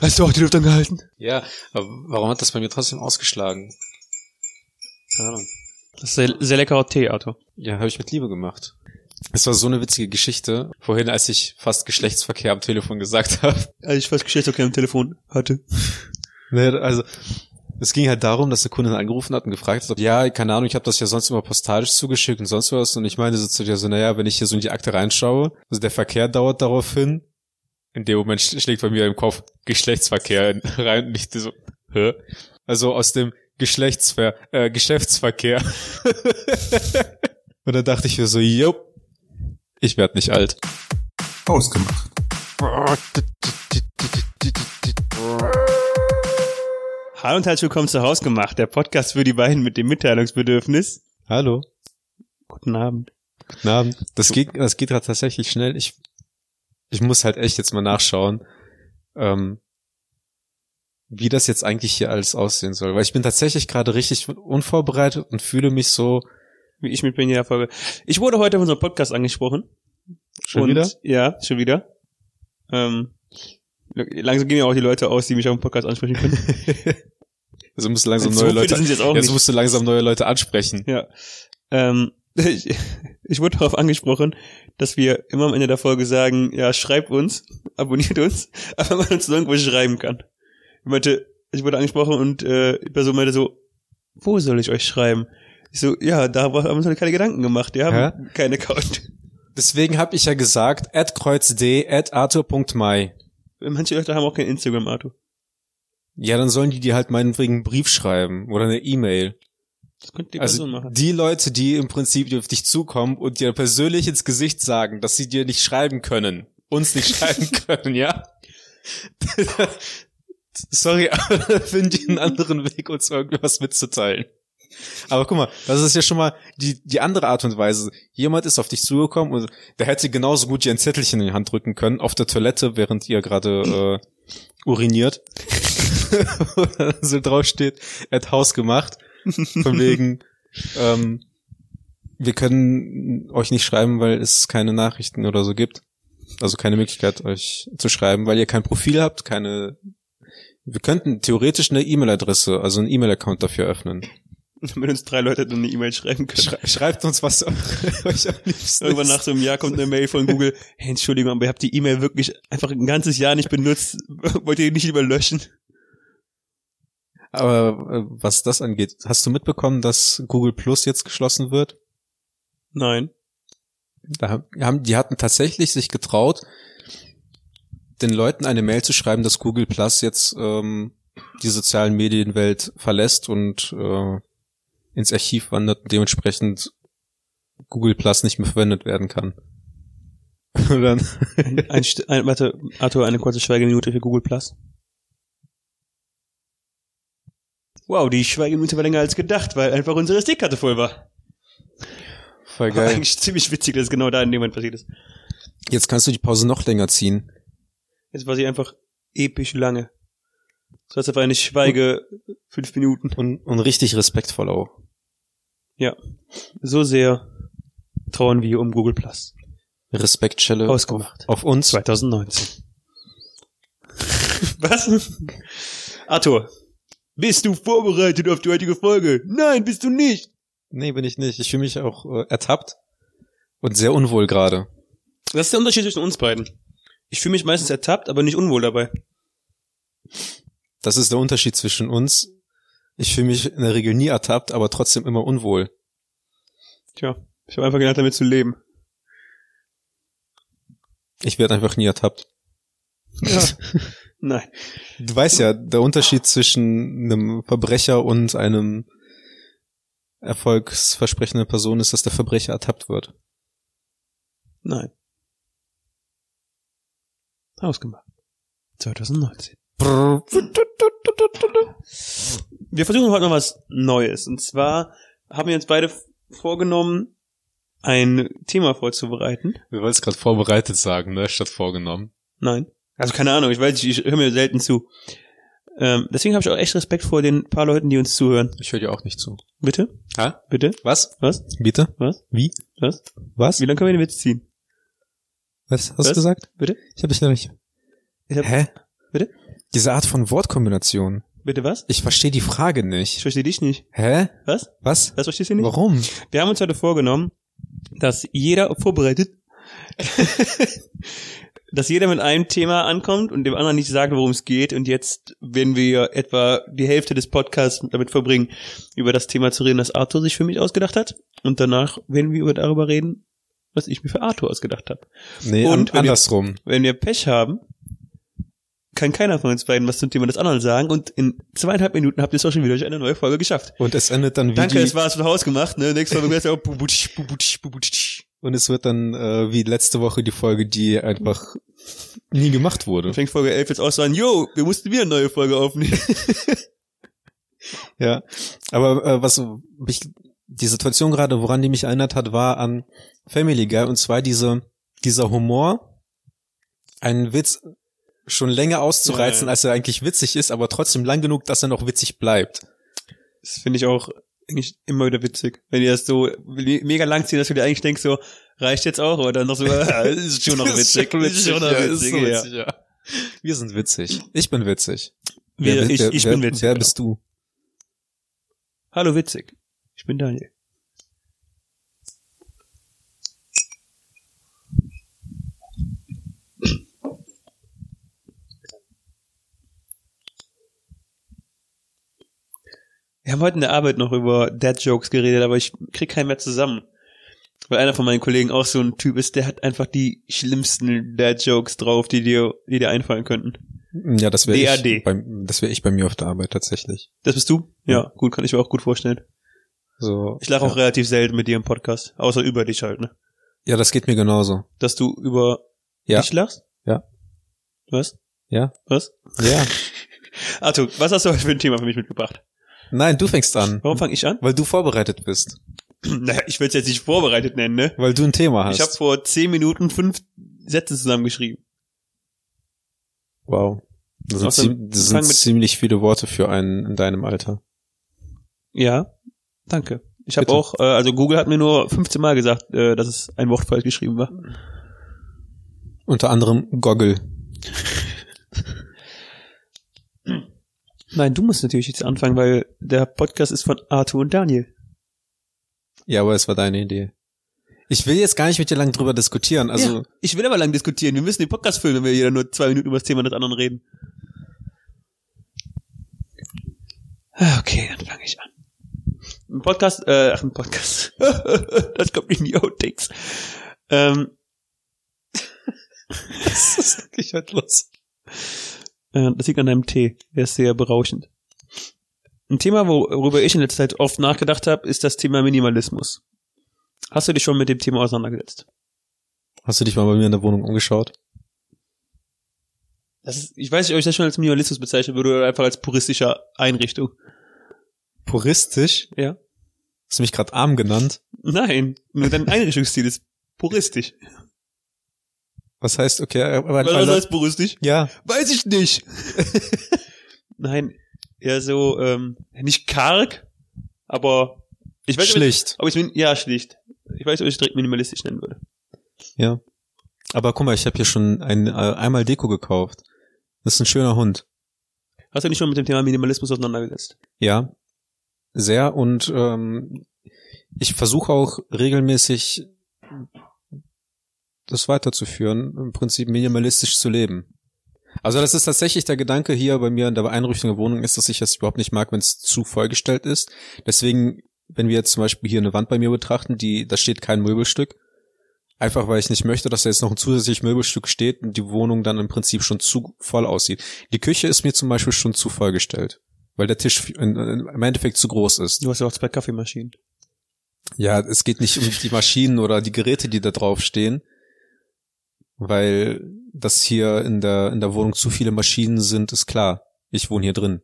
Hast du auch die Luft angehalten? Ja, aber warum hat das bei mir trotzdem ausgeschlagen? Keine Ahnung. Das ist sehr, sehr leckerer Tee, Arthur. Ja, habe ich mit Liebe gemacht. Es war so eine witzige Geschichte. Vorhin, als ich fast Geschlechtsverkehr am Telefon gesagt habe. Als ich fast Geschlechtsverkehr am Telefon hatte. Nee, also es ging halt darum, dass der Kunde angerufen hat und gefragt hat, ja, keine Ahnung, ich habe das ja sonst immer postalisch zugeschickt und sonst was. Und ich meine so zu dir so, naja, wenn ich hier so in die Akte reinschaue, also der Verkehr dauert darauf hin. In dem Moment schlägt bei mir im Kopf Geschlechtsverkehr rein und ich so, hä? Also aus dem Geschlechtsver äh, Geschäftsverkehr. und dann dachte ich mir so, jo, ich werd nicht alt. Ausgemacht. Hallo und herzlich willkommen zu Hausgemacht, der Podcast für die beiden mit dem Mitteilungsbedürfnis. Hallo. Guten Abend. Guten Abend. Das geht, das geht gerade tatsächlich schnell. Ich, ich muss halt echt jetzt mal nachschauen, ähm, wie das jetzt eigentlich hier alles aussehen soll. Weil ich bin tatsächlich gerade richtig unvorbereitet und fühle mich so. Wie ich mit bin in der Folge. Ich wurde heute auf unserem Podcast angesprochen. Schon und, wieder? Ja, schon wieder. Ähm, langsam gehen ja auch die Leute aus, die mich auf dem Podcast ansprechen können. Also musst du langsam So neue Leute, jetzt jetzt musst du langsam neue Leute ansprechen. Ja. Ähm, ich, ich wurde darauf angesprochen, dass wir immer am Ende der Folge sagen, ja, schreibt uns, abonniert uns, aber man uns irgendwo schreiben kann. Ich meinte, ich wurde angesprochen und äh, die Person meinte so, wo soll ich euch schreiben? Ich so, ja, da haben wir uns noch keine Gedanken gemacht, wir haben Hä? keinen Account. Deswegen habe ich ja gesagt, at kreuzd, at arthur.my. Manche Leute haben auch kein Instagram, Arthur. Ja, dann sollen die dir halt meinetwegen einen Brief schreiben oder eine E-Mail. Das könnte die Also Person machen. die Leute, die im Prinzip auf dich zukommen und dir persönlich ins Gesicht sagen, dass sie dir nicht schreiben können, uns nicht schreiben können, ja? Sorry, aber da finden die einen anderen Weg, uns irgendwas mitzuteilen. Aber guck mal, das ist ja schon mal die, die andere Art und Weise. Jemand ist auf dich zugekommen und der hätte genauso gut dir ein Zettelchen in die Hand drücken können, auf der Toilette, während ihr gerade äh, uriniert. So drauf steht, er hat Haus gemacht. Von wegen, ähm, wir können euch nicht schreiben, weil es keine Nachrichten oder so gibt. Also keine Möglichkeit, euch zu schreiben, weil ihr kein Profil habt, keine. Wir könnten theoretisch eine E-Mail-Adresse, also einen E-Mail-Account dafür öffnen. Damit uns drei Leute dann eine E-Mail schreiben können. Schrei schreibt uns, was euch am liebsten Irgendwann nach so einem Jahr kommt eine Mail von Google. Hey, Entschuldigung, aber ihr habt die E-Mail wirklich einfach ein ganzes Jahr nicht benutzt. Wollt ihr die nicht lieber löschen? Aber äh, was das angeht, hast du mitbekommen, dass Google Plus jetzt geschlossen wird? Nein. Da haben, die hatten tatsächlich sich getraut, den Leuten eine Mail zu schreiben, dass Google Plus jetzt ähm, die sozialen Medienwelt verlässt und äh, ins Archiv wandert und dementsprechend Google Plus nicht mehr verwendet werden kann. Und dann, Ein, St- ein, warte, Arthur, eine kurze Schweigeminute für Google Plus. Wow, die Schweigeminute war länger als gedacht, weil einfach unsere SD-Karte voll war. voll War geil. eigentlich ziemlich witzig, dass es genau da in dem Moment passiert ist. Jetzt kannst du die Pause noch länger ziehen. Jetzt war sie einfach episch lange. So als auf eine Schweige fünf Minuten. Und, und richtig respektvoll auch. Ja. So sehr trauen wir um Google Plus. Respektschelle Ausgemacht. auf, auf uns. 2019. Was? Arthur, bist du vorbereitet auf die heutige Folge? Nein, bist du nicht. Nee, bin ich nicht. Ich fühle mich auch äh, ertappt und sehr unwohl gerade. Das ist der Unterschied zwischen uns beiden. Ich fühle mich meistens ertappt, aber nicht unwohl dabei. Das ist der Unterschied zwischen uns. Ich fühle mich in der Regel nie ertappt, aber trotzdem immer unwohl. Tja, ich habe einfach gelernt, damit zu leben. Ich werde einfach nie ertappt. Ja. Nein. Du weißt ja, der Unterschied zwischen einem Verbrecher und einem erfolgsversprechenden Person ist, dass der Verbrecher ertappt wird. Nein. Ausgemacht. 2019. Wir versuchen heute noch was Neues. Und zwar haben wir uns beide vorgenommen, ein Thema vorzubereiten. Wir wollen es gerade vorbereitet sagen, ne, statt vorgenommen. Nein. Also keine Ahnung, ich weiß nicht, ich höre mir selten zu. Ähm, deswegen habe ich auch echt Respekt vor den paar Leuten, die uns zuhören. Ich höre dir auch nicht zu. Bitte? Hä? Bitte? Was? Was? Bitte? Was? Wie? Was? Was? Wie lange können wir den Witz ziehen? Was hast Was? du gesagt? Bitte? Ich habe dich noch nicht. Ich hab, Hä? Bitte? Diese Art von Wortkombination. Bitte was? Ich verstehe die Frage Ich nicht. verstehe dich nicht. Hä? Was? Was? Was verstehst du nicht? Warum? Wir haben uns heute vorgenommen, dass jeder vorbereitet, dass jeder mit einem Thema ankommt und dem anderen nicht sagt, worum es geht. Und jetzt werden wir etwa die Hälfte des Podcasts damit verbringen, über das Thema zu reden, das Arthur sich für mich ausgedacht hat. Und danach werden wir über darüber reden, was ich mir für Arthur ausgedacht habe. Nee, Und an, wenn wir- andersrum. Wenn wir Pech haben, kann keiner von uns beiden was zum Thema des anderen sagen. Und in zweieinhalb Minuten habt ihr es auch schon wieder durch eine neue Folge geschafft. Und es endet dann wie Danke, es war's für Haus gemacht. Ne? Nächste Folge und es wird dann äh, wie letzte Woche die Folge, die einfach nie gemacht wurde. Fängt Folge 11 jetzt auch so an, yo, wir mussten wieder eine neue Folge aufnehmen. Ja, aber äh, was mich die Situation gerade, woran die mich erinnert hat, war an Family Guy und zwar diese dieser Humor, einen Witz schon länger auszureizen, Ja, ja. als er eigentlich witzig ist, aber trotzdem lang genug, dass er noch witzig bleibt. Das finde ich auch eigentlich immer wieder witzig. Wenn ihr das so me- mega lang ziehen, dass du dir eigentlich denkst, so, reicht jetzt auch? Oder noch so, das ist schon noch witzig. Das ist schon noch ja, ist witzig, so ja. witzig, ja. Wir sind witzig. Ich bin witzig. Wir, bi- ich, ich wer, bin witzig. Wer genau. bist du? Hallo witzig. Ich bin Daniel. Wir haben heute in der Arbeit noch über Dad-Jokes geredet, aber ich krieg keinen mehr zusammen. Weil einer von meinen Kollegen auch so ein Typ ist, der hat einfach die schlimmsten Dad-Jokes drauf, die dir, die dir einfallen könnten. Ja, das wäre ich. Bei, das wäre ich bei mir auf der Arbeit tatsächlich. Das bist du? Ja, gut, kann ich mir auch gut vorstellen. So. Ich lache ja. auch relativ selten mit dir im Podcast, außer über dich halt, ne? Ja, das geht mir genauso. Dass du über Ja. dich lachst? Ja. Was? Ja. Was? Ja. Arthur, was hast du heute für ein Thema für mich mitgebracht? Nein, du fängst an, Warum fange ich an? weil du vorbereitet bist. naja, ich will es jetzt nicht vorbereitet nennen, ne? Weil du ein Thema hast. Ich habe vor zehn Minuten fünf Sätze zusammengeschrieben. wow. Das sind, ziem- das sind ziemlich viele Worte für einen in deinem Alter. Ja, danke. Ich habe auch, äh, also Google hat mir nur 15 Mal gesagt, äh, dass es ein Wort falsch geschrieben war. Unter anderem Goggle. Nein, du musst natürlich jetzt anfangen, weil der Podcast ist von Arthur und Daniel. Ja, aber es war deine Idee. Ich will jetzt gar nicht mit dir lang drüber diskutieren. Also, ja, ich will aber lang diskutieren. Wir müssen den Podcast füllen, wenn wir jeder nur zwei Minuten über das Thema des anderen reden. Ah, Okay, dann fange ich an. Ein Podcast, äh, ach, ein Podcast. das kommt in die Outtakes. Ähm, was ist eigentlich heute los? Äh, das liegt an deinem Tee. Der ist sehr berauschend. Ein Thema, worüber ich in letzter Zeit oft nachgedacht habe, ist das Thema Minimalismus. Hast du dich schon mit dem Thema auseinandergesetzt? Hast du dich mal bei mir in der Wohnung umgeschaut? Das ist, ich weiß nicht, ob ich das schon als Minimalismus bezeichnen würde oder einfach als puristische Einrichtung. Puristisch? Ja. Hast du mich gerade arm genannt? Nein, nur dein Einrichtungsstil ist puristisch. Was heißt, okay, aber Was weil- heißt puristisch? ja, Weiß ich nicht. Nein, eher so, ähm, nicht karg, aber ich weiß schlicht. ob ich es ja schlicht. Ich weiß, nicht, ob ich es direkt minimalistisch nennen würde. Ja. Aber guck mal, ich habe hier schon ein, äh, einmal Deko gekauft. Das ist ein schöner Hund. Hast du dich schon mit dem Thema Minimalismus auseinandergesetzt? Ja, sehr. Und ähm, ich versuche auch regelmäßig das weiterzuführen, im Prinzip minimalistisch zu leben. Also das ist tatsächlich der Gedanke hier bei mir in der Einrichtung der Wohnung ist, dass ich es überhaupt nicht mag, wenn es zu vollgestellt ist. Deswegen, wenn wir jetzt zum Beispiel hier eine Wand bei mir betrachten, die, da steht kein Möbelstück. Einfach weil ich nicht möchte, dass da jetzt noch ein zusätzliches Möbelstück steht und die Wohnung dann im Prinzip schon zu voll aussieht. Die Küche ist mir zum Beispiel schon zu vollgestellt, weil der Tisch im Endeffekt zu groß ist. Du hast ja auch zwei Kaffeemaschinen. Ja, es geht nicht um die Maschinen oder die Geräte, die da drauf stehen, weil das hier in der, in der Wohnung zu viele Maschinen sind, ist klar. Ich wohne hier drin.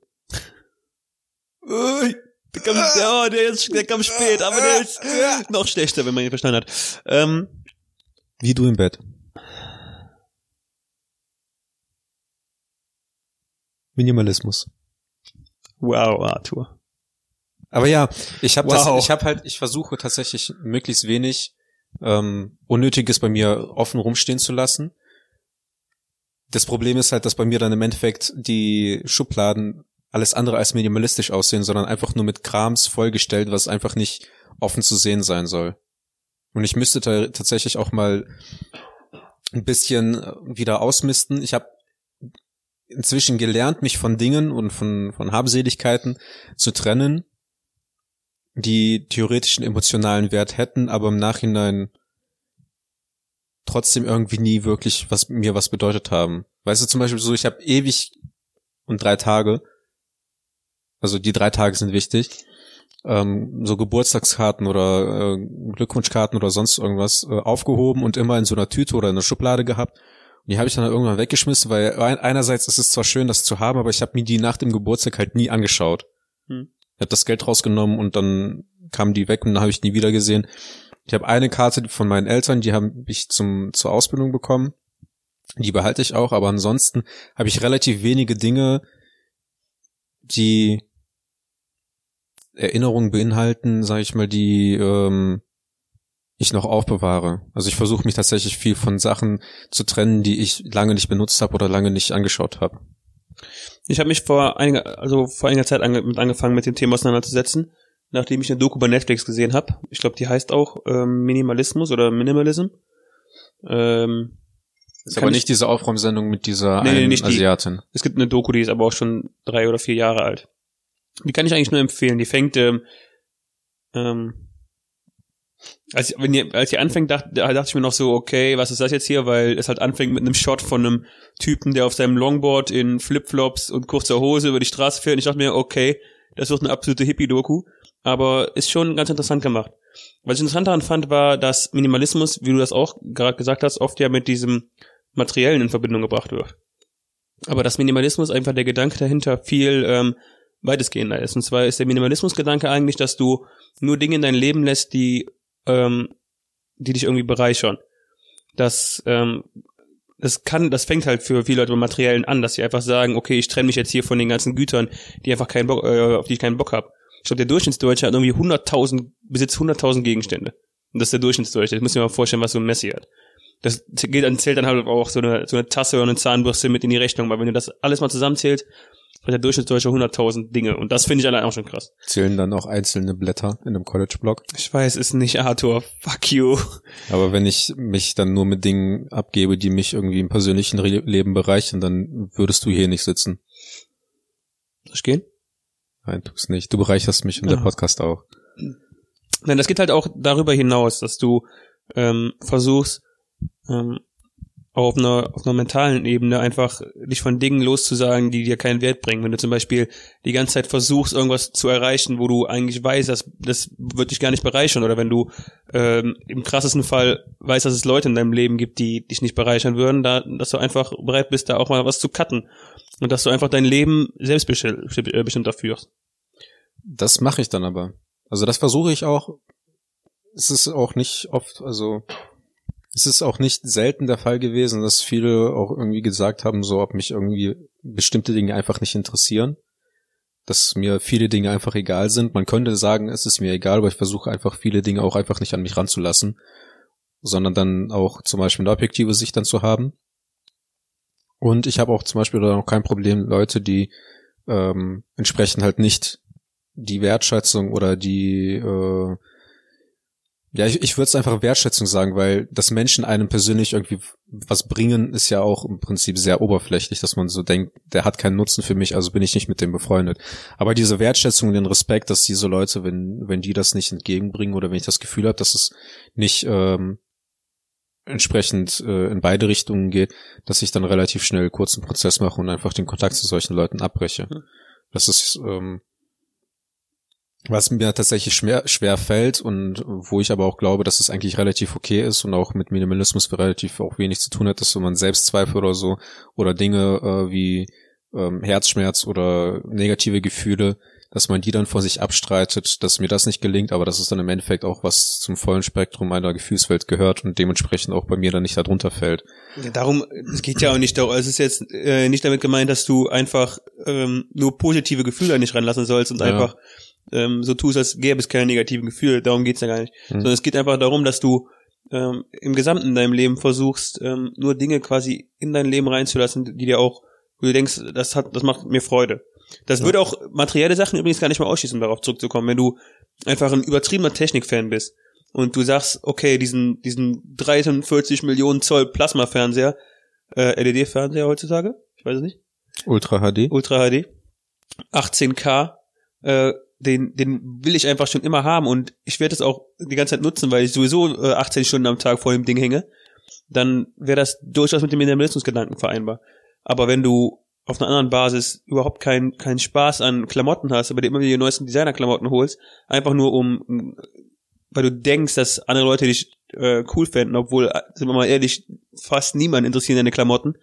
Ui, Der kam, oh, der, ist, der kam spät, aber der ist noch schlechter, wenn man ihn verstanden hat. Ähm, Wie du im Bett. Minimalismus. wow, Arthur. Aber ja, ich habe Wow. das, ich habe halt, ich versuche tatsächlich möglichst wenig ähm, Unnötiges bei mir offen rumstehen zu lassen. das Problem ist halt, dass bei mir dann im Endeffekt die Schubladen alles andere als minimalistisch aussehen, sondern einfach nur mit Krams vollgestellt, was einfach nicht offen zu sehen sein soll. Und ich müsste tatsächlich auch mal ein bisschen wieder ausmisten. Ich habe inzwischen gelernt, mich von Dingen und von, von Habseligkeiten zu trennen, die theoretischen emotionalen Wert hätten, aber im Nachhinein trotzdem irgendwie nie wirklich was mir was bedeutet haben. Weißt du zum Beispiel so, ich habe ewig und drei Tage, also die drei Tage sind wichtig, ähm, so Geburtstagskarten oder äh, Glückwunschkarten oder sonst irgendwas äh, aufgehoben und immer in so einer Tüte oder in einer Schublade gehabt. Und die habe ich dann irgendwann weggeschmissen, weil einerseits ist es zwar schön, das zu haben, aber ich habe mir die nach dem Geburtstag halt nie angeschaut. Hm. Ich habe das Geld rausgenommen und dann kam die weg und dann habe ich nie wieder gesehen. Ich habe eine Karte von meinen Eltern, die habe ich zum zur Ausbildung bekommen. Die behalte ich auch, aber ansonsten habe ich relativ wenige Dinge, die Erinnerungen beinhalten, sage ich mal, die ähm, ich noch aufbewahre. Also ich versuche mich tatsächlich viel von Sachen zu trennen, die ich lange nicht benutzt habe oder lange nicht angeschaut habe. Ich habe mich vor einiger, also vor einiger Zeit ange mit angefangen, mit dem Thema auseinanderzusetzen, nachdem ich eine Doku bei Netflix gesehen habe. Ich glaube, die heißt auch ähm, Minimalismus oder Minimalism. Ähm, ist aber nicht diese Aufräumsendung mit dieser nee, nee, nicht Asiatin. Die. Es gibt eine Doku, die ist aber auch schon drei oder vier Jahre alt. Die kann ich eigentlich nur empfehlen. Die fängt, ähm, ähm, als, wenn ihr, als ihr anfängt, dachte, da dachte ich mir noch so, okay, was ist das jetzt hier? Weil es halt anfängt mit einem Shot von einem Typen, der auf seinem Longboard in Flipflops und kurzer Hose über die Straße fährt. Und ich dachte mir, okay, das wird eine absolute Hippie-Doku. Aber ist schon ganz interessant gemacht. Was ich interessant daran fand, war, dass Minimalismus, wie du das auch gerade gesagt hast, oft ja mit diesem Materiellen in Verbindung gebracht wird. Aber dass Minimalismus einfach der Gedanke dahinter viel ähm, weitestgehender ist. Und zwar ist der Minimalismusgedanke eigentlich, dass du nur Dinge in dein Leben lässt, die, ähm, die dich irgendwie bereichern. Das, ähm, das kann, das fängt halt für viele Leute beim Materiellen an, dass sie einfach sagen, okay, ich trenne mich jetzt hier von den ganzen Gütern, die einfach keinen Bock, äh, auf die ich keinen Bock habe. Ich glaube, der Durchschnittsdeutsche hat irgendwie 100.000, besitzt 100.000 Gegenstände. Und das ist der Durchschnittsdeutsche. Muss ich mir mal vorstellen, was so ein Messi hat. Das geht dann, zählt dann halt auch so eine, so eine Tasse oder eine Zahnbürste mit in die Rechnung, weil wenn du das alles mal zusammenzählst, hat der Durchschnittsdeutsche 100.000 Dinge. Und das finde ich allein auch schon krass. Zählen dann auch einzelne Blätter in einem College-Blog? Ich weiß es nicht, Arthur. Fuck you. Aber wenn ich mich dann nur mit Dingen abgebe, die mich irgendwie im persönlichen Re Leben bereichern, dann würdest du hier nicht sitzen. Soll ich gehen? Nein, tu's nicht. Du bereicherst mich und der Podcast auch. Nein, das geht halt auch darüber hinaus, dass du ähm, versuchst, ähm, auch auf einer, auf einer mentalen Ebene einfach dich von Dingen loszusagen, die dir keinen Wert bringen. Wenn du zum Beispiel die ganze Zeit versuchst, irgendwas zu erreichen, wo du eigentlich weißt, dass das wird dich gar nicht bereichern, oder wenn du ähm, im krassesten Fall weißt, dass es Leute in deinem Leben gibt, die dich nicht bereichern würden, da, dass du einfach bereit bist, da auch mal was zu cutten und dass du einfach dein Leben selbstbestimmt führst. Das mache ich dann aber. Also das versuche ich auch. Es ist auch nicht oft, also es ist auch nicht selten der Fall gewesen, dass viele auch irgendwie gesagt haben, so ob mich irgendwie bestimmte Dinge einfach nicht interessieren. Dass mir viele Dinge einfach egal sind. Man könnte sagen, es ist mir egal, aber ich versuche einfach viele Dinge auch einfach nicht an mich ranzulassen, sondern dann auch zum Beispiel eine objektive Sicht dann zu haben. Und ich habe auch zum Beispiel auch kein Problem, Leute, die ähm, entsprechend halt nicht die Wertschätzung oder die äh, ja, ich, ich würde es einfach Wertschätzung sagen, weil dass Menschen einem persönlich irgendwie was bringen, ist ja auch im Prinzip sehr oberflächlich, dass man so denkt, der hat keinen Nutzen für mich, also bin ich nicht mit dem befreundet. Aber diese Wertschätzung und den Respekt, dass diese Leute, wenn, wenn die das nicht entgegenbringen oder wenn ich das Gefühl habe, dass es nicht ähm, entsprechend äh, in beide Richtungen geht, dass ich dann relativ schnell kurzen Prozess mache und einfach den Kontakt zu solchen Leuten abbreche. Das ist ähm, was mir tatsächlich schwer, schwer fällt und wo ich aber auch glaube, dass es eigentlich relativ okay ist und auch mit Minimalismus relativ auch wenig zu tun hat, dass wenn man Selbstzweifel oder so oder Dinge äh, wie ähm, Herzschmerz oder negative Gefühle, dass man die dann vor sich abstreitet, dass mir das nicht gelingt, aber dass es dann im Endeffekt auch was zum vollen Spektrum meiner Gefühlswelt gehört und dementsprechend auch bei mir dann nicht darunter fällt. Ja, darum, es geht ja auch nicht darum, es ist jetzt äh, nicht damit gemeint, dass du einfach ähm, nur positive Gefühle an dich ranlassen sollst und ja. einfach ähm, so tust, als gäbe es keine negativen Gefühle. Darum geht's ja gar nicht. Mhm. Sondern es geht einfach darum, dass du ähm, im Gesamten in deinem Leben versuchst, ähm, nur Dinge quasi in dein Leben reinzulassen, die dir auch, wo du denkst, das hat, das macht mir Freude. Das Ja. würde auch materielle Sachen übrigens gar nicht mal ausschließen, um darauf zurückzukommen. Wenn du einfach ein übertriebener Technikfan bist und du sagst, okay, diesen, diesen 43 Millionen Zoll Plasma-Fernseher, äh, LED-Fernseher heutzutage, ich weiß es nicht, Ultra HD. Ultra HD, 18K, äh, den, den will ich einfach schon immer haben und ich werde es auch die ganze Zeit nutzen, weil ich sowieso äh, 18 Stunden am Tag vor dem Ding hänge. Dann wäre das durchaus mit dem Minimalismusgedanken vereinbar. Aber wenn du auf einer anderen Basis überhaupt keinen keinen Spaß an Klamotten hast, aber dir immer wieder die neuesten Designerklamotten holst, einfach nur um, weil du denkst, dass andere Leute dich äh, cool fänden, obwohl, sind wir mal ehrlich, fast niemand interessiert deine Klamotten,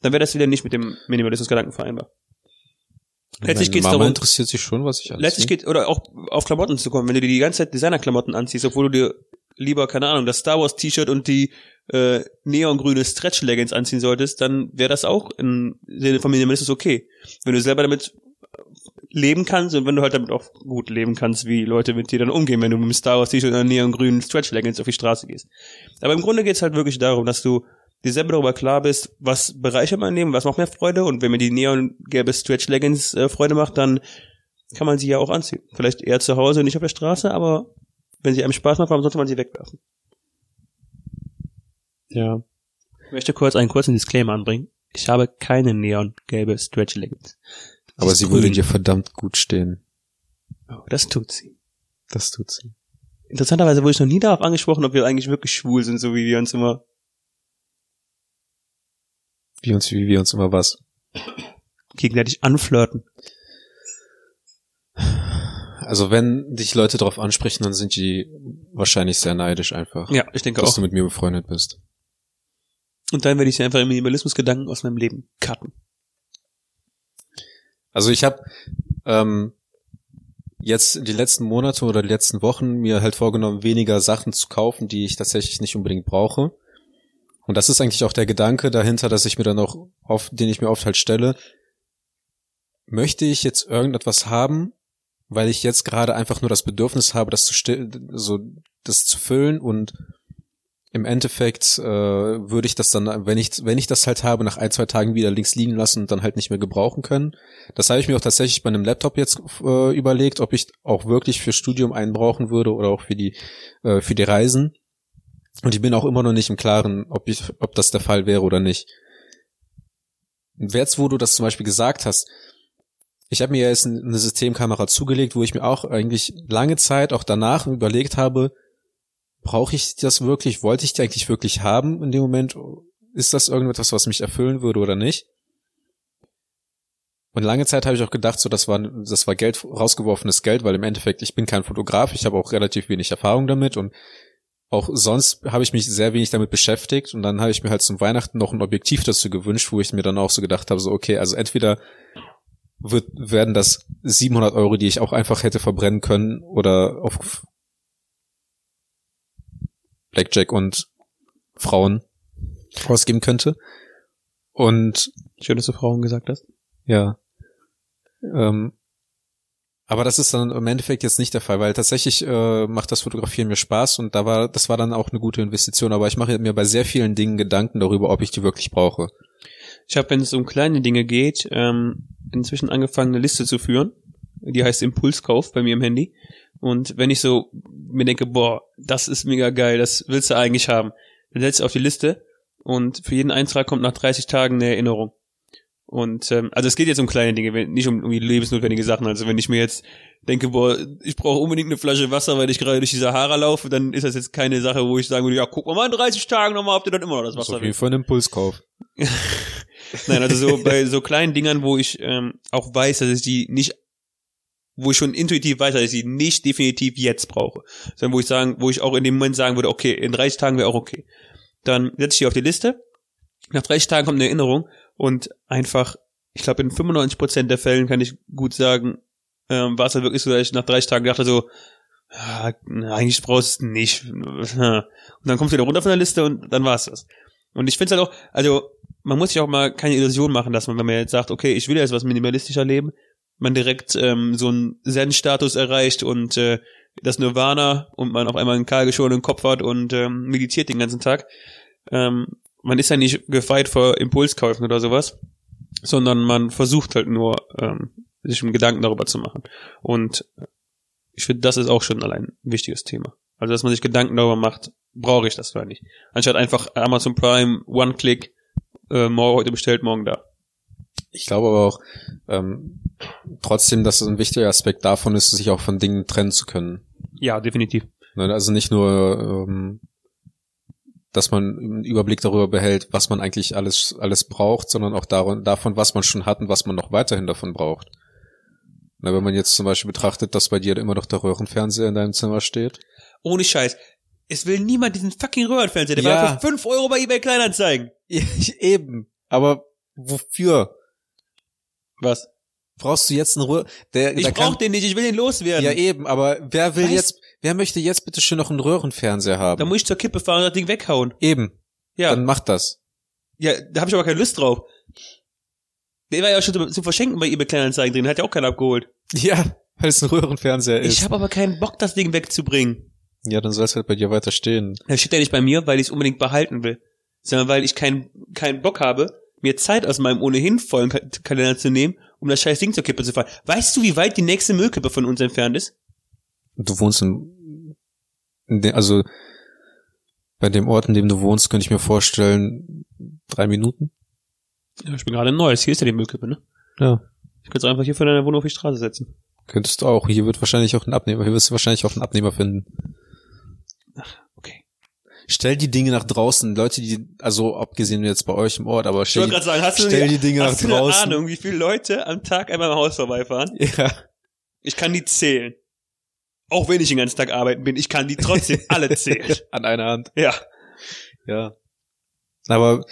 dann wäre das wieder nicht mit dem Minimalismusgedanken vereinbar. Letztlich geht's Mama darum- interessiert sich schon, was ich alles Letztlich geht, oder auch auf Klamotten zu kommen, wenn du dir die ganze Zeit Designerklamotten anziehst, obwohl du dir lieber, keine Ahnung, das Star Wars T-Shirt und die äh, neongrüne Stretch Leggings anziehen solltest, dann wäre das auch im Sinne von Minimalismus okay. Wenn du selber damit leben kannst und wenn du halt damit auch gut leben kannst, wie Leute mit dir dann umgehen, wenn du mit dem Star Wars T-Shirt und einer neongrünen Stretch Leggings auf die Straße gehst. Aber im Grunde geht's halt wirklich darum, dass du dir selber darüber klar bist, was bereichert mein Leben, was macht mir Freude und wenn mir die neongelbe Stretch Leggings äh, Freude macht, dann kann man sie ja auch anziehen. Vielleicht eher zu Hause und nicht auf der Straße, aber wenn sie einem Spaß macht, warum sollte man sie wegwerfen? Ja. Ich möchte kurz einen kurzen Disclaimer anbringen. Ich habe keine neongelbe Stretch Leggings. Aber sie würde grün. dir verdammt gut stehen. Oh, das tut sie. Das tut sie. Interessanterweise wurde ich noch nie darauf angesprochen, ob wir eigentlich wirklich schwul sind, so wie wir uns immer Wie uns, wie wir uns immer was. gegenseitig anflirten. Also wenn dich Leute darauf ansprechen, dann sind die wahrscheinlich sehr neidisch einfach, Ja, ich denke dass auch. du mit mir befreundet bist. Und dann werde ich sie einfach im Minimalismusgedanken aus meinem Leben cutten. Also ich habe ähm, jetzt die letzten Monate oder die letzten Wochen mir halt vorgenommen, weniger Sachen zu kaufen, die ich tatsächlich nicht unbedingt brauche. Und das ist eigentlich auch der Gedanke dahinter, dass ich mir dann auch oft, den ich mir oft halt stelle, möchte ich jetzt irgendetwas haben, weil ich jetzt gerade einfach nur das Bedürfnis habe, das zu still, so das zu füllen und im Endeffekt äh, würde ich das dann, wenn ich wenn ich das halt habe, nach ein zwei Tagen wieder links liegen lassen und dann halt nicht mehr gebrauchen können. Das habe ich mir auch tatsächlich bei einem Laptop jetzt äh, überlegt, ob ich auch wirklich für Studium einen brauchen würde oder auch für die äh, für die Reisen. Und ich bin auch immer noch nicht im Klaren, ob ich ob das der Fall wäre oder nicht. Jetzt, wo du das zum Beispiel gesagt hast, ich habe mir jetzt eine Systemkamera zugelegt, wo ich mir auch eigentlich lange Zeit auch danach überlegt habe, brauche ich das wirklich? Wollte ich die eigentlich wirklich haben in dem Moment? Ist das irgendetwas, was mich erfüllen würde oder nicht? Und lange Zeit habe ich auch gedacht, so das war das war Geld rausgeworfenes Geld, weil im Endeffekt ich bin kein Fotograf, ich habe auch relativ wenig Erfahrung damit und auch sonst habe ich mich sehr wenig damit beschäftigt und dann habe ich mir halt zum Weihnachten noch ein Objektiv dazu gewünscht, wo ich mir dann auch so gedacht habe, so okay, also entweder wird, werden das 700 Euro, die ich auch einfach hätte verbrennen können oder auf Blackjack und Frauen ausgeben könnte. Und Schön, dass du Frauen gesagt hast. ja. Ähm, aber das ist dann im Endeffekt jetzt nicht der Fall, weil tatsächlich äh, macht das Fotografieren mir Spaß und da war, das war dann auch eine gute Investition, aber ich mache mir bei sehr vielen Dingen Gedanken darüber, ob ich die wirklich brauche. Ich habe, wenn es um kleine Dinge geht, ähm, inzwischen angefangen, eine Liste zu führen. Die heißt Impulskauf bei mir im Handy. Und wenn ich so mir denke, boah, das ist mega geil, das willst du eigentlich haben, dann setze ich auf die Liste und für jeden Eintrag kommt nach 30 Tagen eine Erinnerung. Und ähm, also es geht jetzt um kleine Dinge, wenn- nicht um, die lebensnotwendige Sachen. Also wenn ich mir jetzt denke, boah, ich brauche unbedingt eine Flasche Wasser, weil ich gerade durch die Sahara laufe, dann ist das jetzt keine Sache, wo ich sagen würde, ja, guck mal, in 30 Tagen nochmal, ob du dann immer noch das Das ist Wasser auf jeden Fall ein Impulskauf. Nein, also so bei so kleinen Dingern, wo ich ähm, auch weiß, dass ich die nicht, wo ich schon intuitiv weiß, dass ich die nicht definitiv jetzt brauche, sondern wo ich sagen, wo ich auch in dem Moment sagen würde, okay, in 30 Tagen wäre auch okay. Dann setze ich die auf die Liste. Nach 30 Tagen kommt eine Erinnerung und einfach, ich glaube in 95% der Fällen kann ich gut sagen, ähm, war es halt wirklich so, dass ich nach 30 Tagen dachte so, ah, eigentlich brauchst du es nicht. Und dann kommst du wieder runter von der Liste und dann war es das. Und ich finde es halt auch, also man muss sich auch mal keine Illusion machen, dass man, wenn man jetzt sagt, okay, ich will jetzt was minimalistischer leben, man direkt ähm, so einen Zen-Status erreicht und äh, das Nirvana und man auf einmal einen kahlgeschorenen Kopf hat und ähm, meditiert den ganzen Tag. Ähm, man ist ja nicht gefeit vor Impulskäufen oder sowas, sondern man versucht halt nur, ähm, sich einen Gedanken darüber zu machen. Und ich finde, das ist auch schon allein ein wichtiges Thema. Also, dass man sich Gedanken darüber macht, brauche ich das oder nicht. Anstatt einfach Amazon Prime, One-Click, äh, morgen heute bestellt, morgen da. Ich glaube aber auch ähm, trotzdem, dass es ein wichtiger Aspekt davon ist, sich auch von Dingen trennen zu können. Ja, definitiv. Ne, Also nicht nur, ähm, dass man einen Überblick darüber behält, was man eigentlich alles alles braucht, sondern auch darum, davon, was man schon hat und was man noch weiterhin davon braucht. Na, wenn man jetzt zum Beispiel betrachtet, dass bei dir immer noch der Röhrenfernseher in deinem Zimmer steht. Ohne Scheiß. Es will niemand diesen fucking Röhrenfernseher. Der Ja. war für 5 Euro bei eBay Kleinanzeigen. Eben. Aber wofür? Was? Brauchst du jetzt einen Röhr... Der, Ich der brauch kann- den nicht, ich will den loswerden. Ja, eben, aber wer will Weißt- jetzt, wer möchte jetzt bitte schön noch einen Röhrenfernseher haben? Da muss ich zur Kippe fahren und das Ding weghauen. eben, Ja. dann mach das. Ja, da habe ich aber keine Lust drauf. Der war ja schon zum Verschenken bei eBay Kleinanzeigen drin, hat ja auch keiner abgeholt. Ja, weil es ein Röhrenfernseher ist. Ich habe aber keinen Bock, das Ding wegzubringen. ja, dann soll es halt bei dir weiter stehen. Das steht ja nicht bei mir, weil ich es unbedingt behalten will, sondern weil ich keinen keinen Bock habe, mir Zeit aus meinem ohnehin vollen Ka Kalender zu nehmen, um das scheiß Ding zur Kippe zu fahren. Weißt du, wie weit die nächste Müllkippe von uns entfernt ist? Du wohnst in, in de, also bei dem Ort, in dem du wohnst, könnte ich mir vorstellen, drei Minuten? Ja, ich bin gerade in Neues. Hier ist ja die Müllkippe, ne? Ja. Ich könnte es einfach hier vor deiner Wohnung auf die Straße setzen. Könntest du auch. Hier wird wahrscheinlich auch ein Abnehmer, hier wirst du wahrscheinlich auch einen Abnehmer finden. Okay. Stell die Dinge nach draußen, Leute, die, also abgesehen jetzt bei euch im Ort, aber stell, gerade sagen, hast du, stell die Dinge hast nach du eine draußen. Ahnung, wie viele Leute am Tag einmal am Haus vorbeifahren? Ja. Ich kann die zählen. Auch wenn ich den ganzen Tag arbeiten bin, ich kann die trotzdem alle zählen. An einer Hand. Ja. Ja. Aber,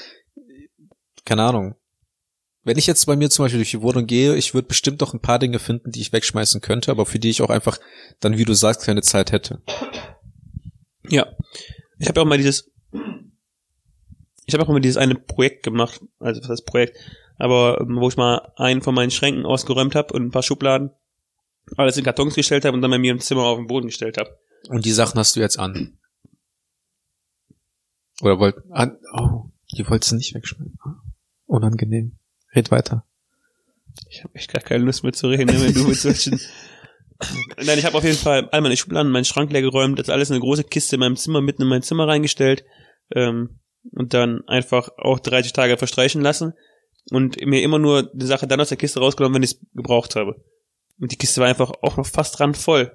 keine Ahnung. Wenn ich jetzt bei mir zum Beispiel durch die Wohnung gehe, ich würde bestimmt doch ein paar Dinge finden, die ich wegschmeißen könnte, aber für die ich auch einfach dann, wie du sagst, keine Zeit hätte. Ja. Ich habe ja auch mal dieses, ich habe auch mal dieses eine Projekt gemacht, also was heißt Projekt, aber ähm, wo ich mal einen von meinen Schränken ausgeräumt habe und ein paar Schubladen, alles in Kartons gestellt habe und dann bei mir im Zimmer auf den Boden gestellt habe. Und die Sachen hast du jetzt an. Oder wollt, an, oh, die wolltest du nicht wegschmeißen. Unangenehm. Red weiter. Ich habe echt gar keine Lust mehr zu reden, wenn du mit solchen. Nein, ich habe auf jeden Fall all meine Schubladen, meinen Schrank leer geräumt, das alles in eine große Kiste in meinem Zimmer mitten in mein Zimmer reingestellt ähm, und dann einfach auch 30 Tage verstreichen lassen und mir immer nur die Sache dann aus der Kiste rausgenommen, wenn ich es gebraucht habe. Und die Kiste war einfach auch noch fast dran voll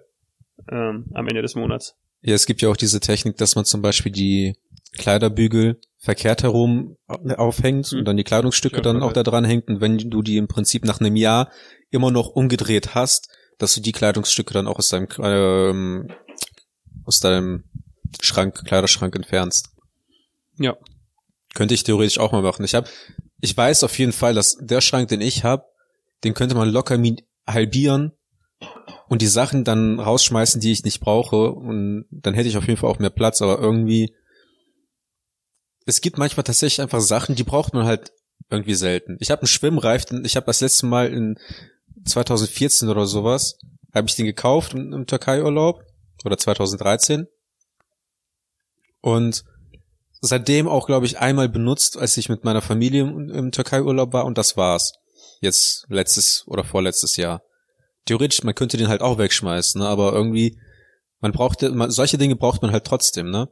ähm, am Ende des Monats. Ja, es gibt ja auch diese Technik, dass man zum Beispiel die Kleiderbügel verkehrt herum aufhängt Mhm. und dann die Kleidungsstücke Ja, dann auch da dran hängt und wenn du die im Prinzip nach einem Jahr immer noch umgedreht hast, dass du die Kleidungsstücke dann auch aus deinem ähm, aus deinem Schrank, Kleiderschrank entfernst. Ja. Könnte ich theoretisch auch mal machen. Ich habe, ich weiß auf jeden Fall, dass der Schrank, den ich habe, den könnte man locker halbieren und die Sachen dann rausschmeißen, die ich nicht brauche und dann hätte ich auf jeden Fall auch mehr Platz, aber irgendwie es gibt manchmal tatsächlich einfach Sachen, die braucht man halt irgendwie selten. Ich habe einen Schwimmreifen, ich habe das letzte Mal in 2014 oder sowas, habe ich den gekauft im, im Türkei-Urlaub oder 2013 und seitdem auch, glaube ich, einmal benutzt, als ich mit meiner Familie im, im Türkei-Urlaub war und das war's. Jetzt letztes oder vorletztes Jahr. Theoretisch, man könnte den halt auch wegschmeißen, ne? aber irgendwie, man braucht, man, solche Dinge braucht man halt trotzdem, ne?